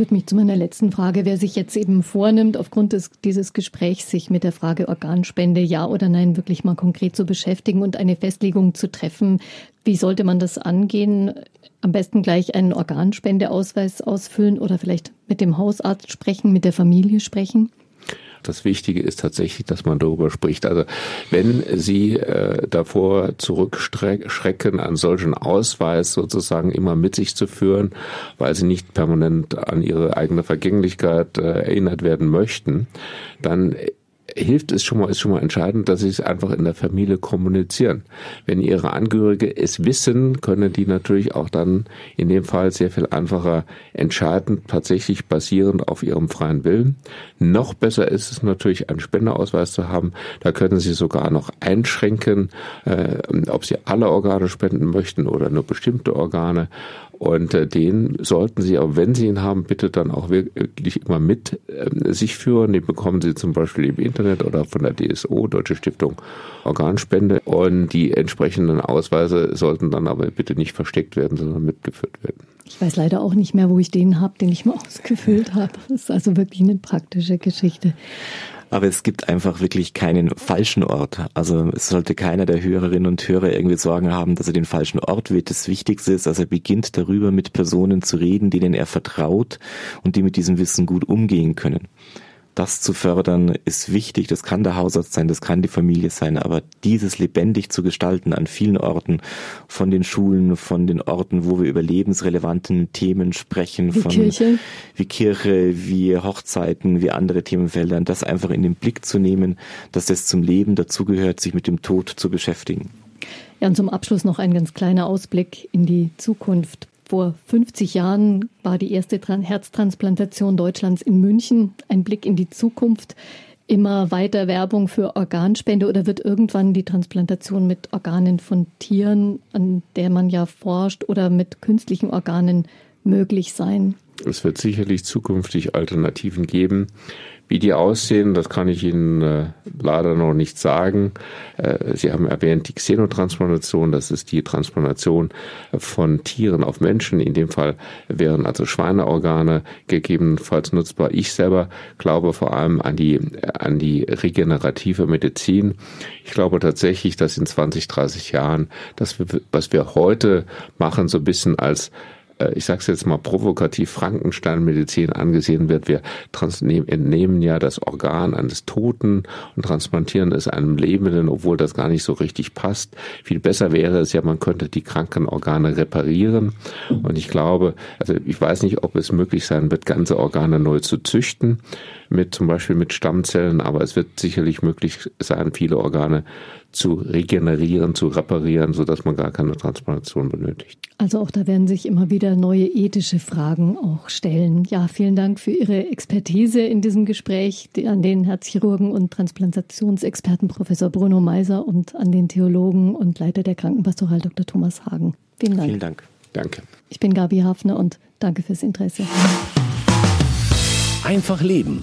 Führt mich zu meiner letzten Frage. Wer sich jetzt eben vornimmt, aufgrund des, dieses Gesprächs sich mit der Frage Organspende ja oder nein wirklich mal konkret zu beschäftigen und eine Festlegung zu treffen, wie sollte man das angehen? Am besten gleich einen Organspendeausweis ausfüllen oder vielleicht mit dem Hausarzt sprechen, mit der Familie sprechen? Das Wichtige ist tatsächlich, dass man darüber spricht. Also wenn Sie äh, davor zurückschrecken, einen solchen Ausweis sozusagen immer mit sich zu führen, weil Sie nicht permanent an Ihre eigene Vergänglichkeit äh, erinnert werden möchten, dann hilft es schon mal, ist schon mal entscheidend, dass sie es einfach in der Familie kommunizieren. Wenn ihre Angehörige es wissen, können die natürlich auch dann in dem Fall sehr viel einfacher entscheiden, tatsächlich basierend auf ihrem freien Willen. Noch besser ist es natürlich, einen Spendeausweis zu haben. Da können sie sogar noch einschränken, äh, ob sie alle Organe spenden möchten oder nur bestimmte Organe. Und äh, den sollten Sie, auch wenn Sie ihn haben, bitte dann auch wirklich immer mit äh, sich führen. Den bekommen Sie zum Beispiel im Internet oder von der DSO, Deutsche Stiftung Organspende. Und die entsprechenden Ausweise sollten dann aber bitte nicht versteckt werden, sondern mitgeführt werden. Ich weiß leider auch nicht mehr, wo ich den habe, den ich mal ausgefüllt habe. Das ist also wirklich eine praktische Geschichte. Aber es gibt einfach wirklich keinen falschen Ort. Also es sollte keiner der Hörerinnen und Hörer irgendwie Sorgen haben, dass er den falschen Ort wählt. Das Wichtigste ist, dass er beginnt darüber mit Personen zu reden, denen er vertraut und die mit diesem Wissen gut umgehen können das zu fördern, ist wichtig. Das kann der Hausarzt sein, das kann die Familie sein, aber dieses lebendig zu gestalten an vielen Orten, von den Schulen, von den Orten, wo wir über lebensrelevanten Themen sprechen, wie von Kirche. wie Kirche, wie Hochzeiten, wie andere Themenfelder, das einfach in den Blick zu nehmen, dass es zum Leben dazugehört, sich mit dem Tod zu beschäftigen. Ja, und zum Abschluss noch ein ganz kleiner Ausblick in die Zukunft. Vor 50 Jahren war die erste Herztransplantation Deutschlands in München. Ein Blick in die Zukunft. Immer weiter Werbung für Organspende oder wird irgendwann die Transplantation mit Organen von Tieren, an der man ja forscht, oder mit künstlichen Organen möglich sein? Es wird sicherlich zukünftig Alternativen geben. Wie die aussehen, das kann ich Ihnen äh, leider noch nicht sagen. Äh, Sie haben erwähnt die Xenotransplantation, das ist die Transplantation von Tieren auf Menschen. In dem Fall wären also Schweineorgane gegebenenfalls nutzbar. Ich selber glaube vor allem an die, an die regenerative Medizin. Ich glaube tatsächlich, dass in 20, 30 Jahren, dass wir, was wir heute machen, so ein bisschen als ich sage es jetzt mal provokativ, Frankenstein-Medizin angesehen wird. Wir entnehmen ja das Organ eines Toten und transplantieren es einem Lebenden, obwohl das gar nicht so richtig passt. Viel besser wäre es ja, man könnte die kranken Organe reparieren. Und ich glaube, also ich weiß nicht, ob es möglich sein wird, ganze Organe neu zu züchten mit zum Beispiel mit Stammzellen, aber es wird sicherlich möglich sein, viele Organe zu regenerieren, zu reparieren, sodass man gar keine Transplantation benötigt. Also auch da werden sich immer wieder neue ethische Fragen auch stellen. Ja, vielen Dank für Ihre Expertise in diesem Gespräch an den Herzchirurgen und Transplantationsexperten Professor Bruno Meiser und an den Theologen und Leiter der Krankenpastoral Dr. Thomas Hagen. Vielen Dank. Vielen Dank. Danke. Ich bin Gabi Hafner und danke fürs Interesse. Einfach Leben.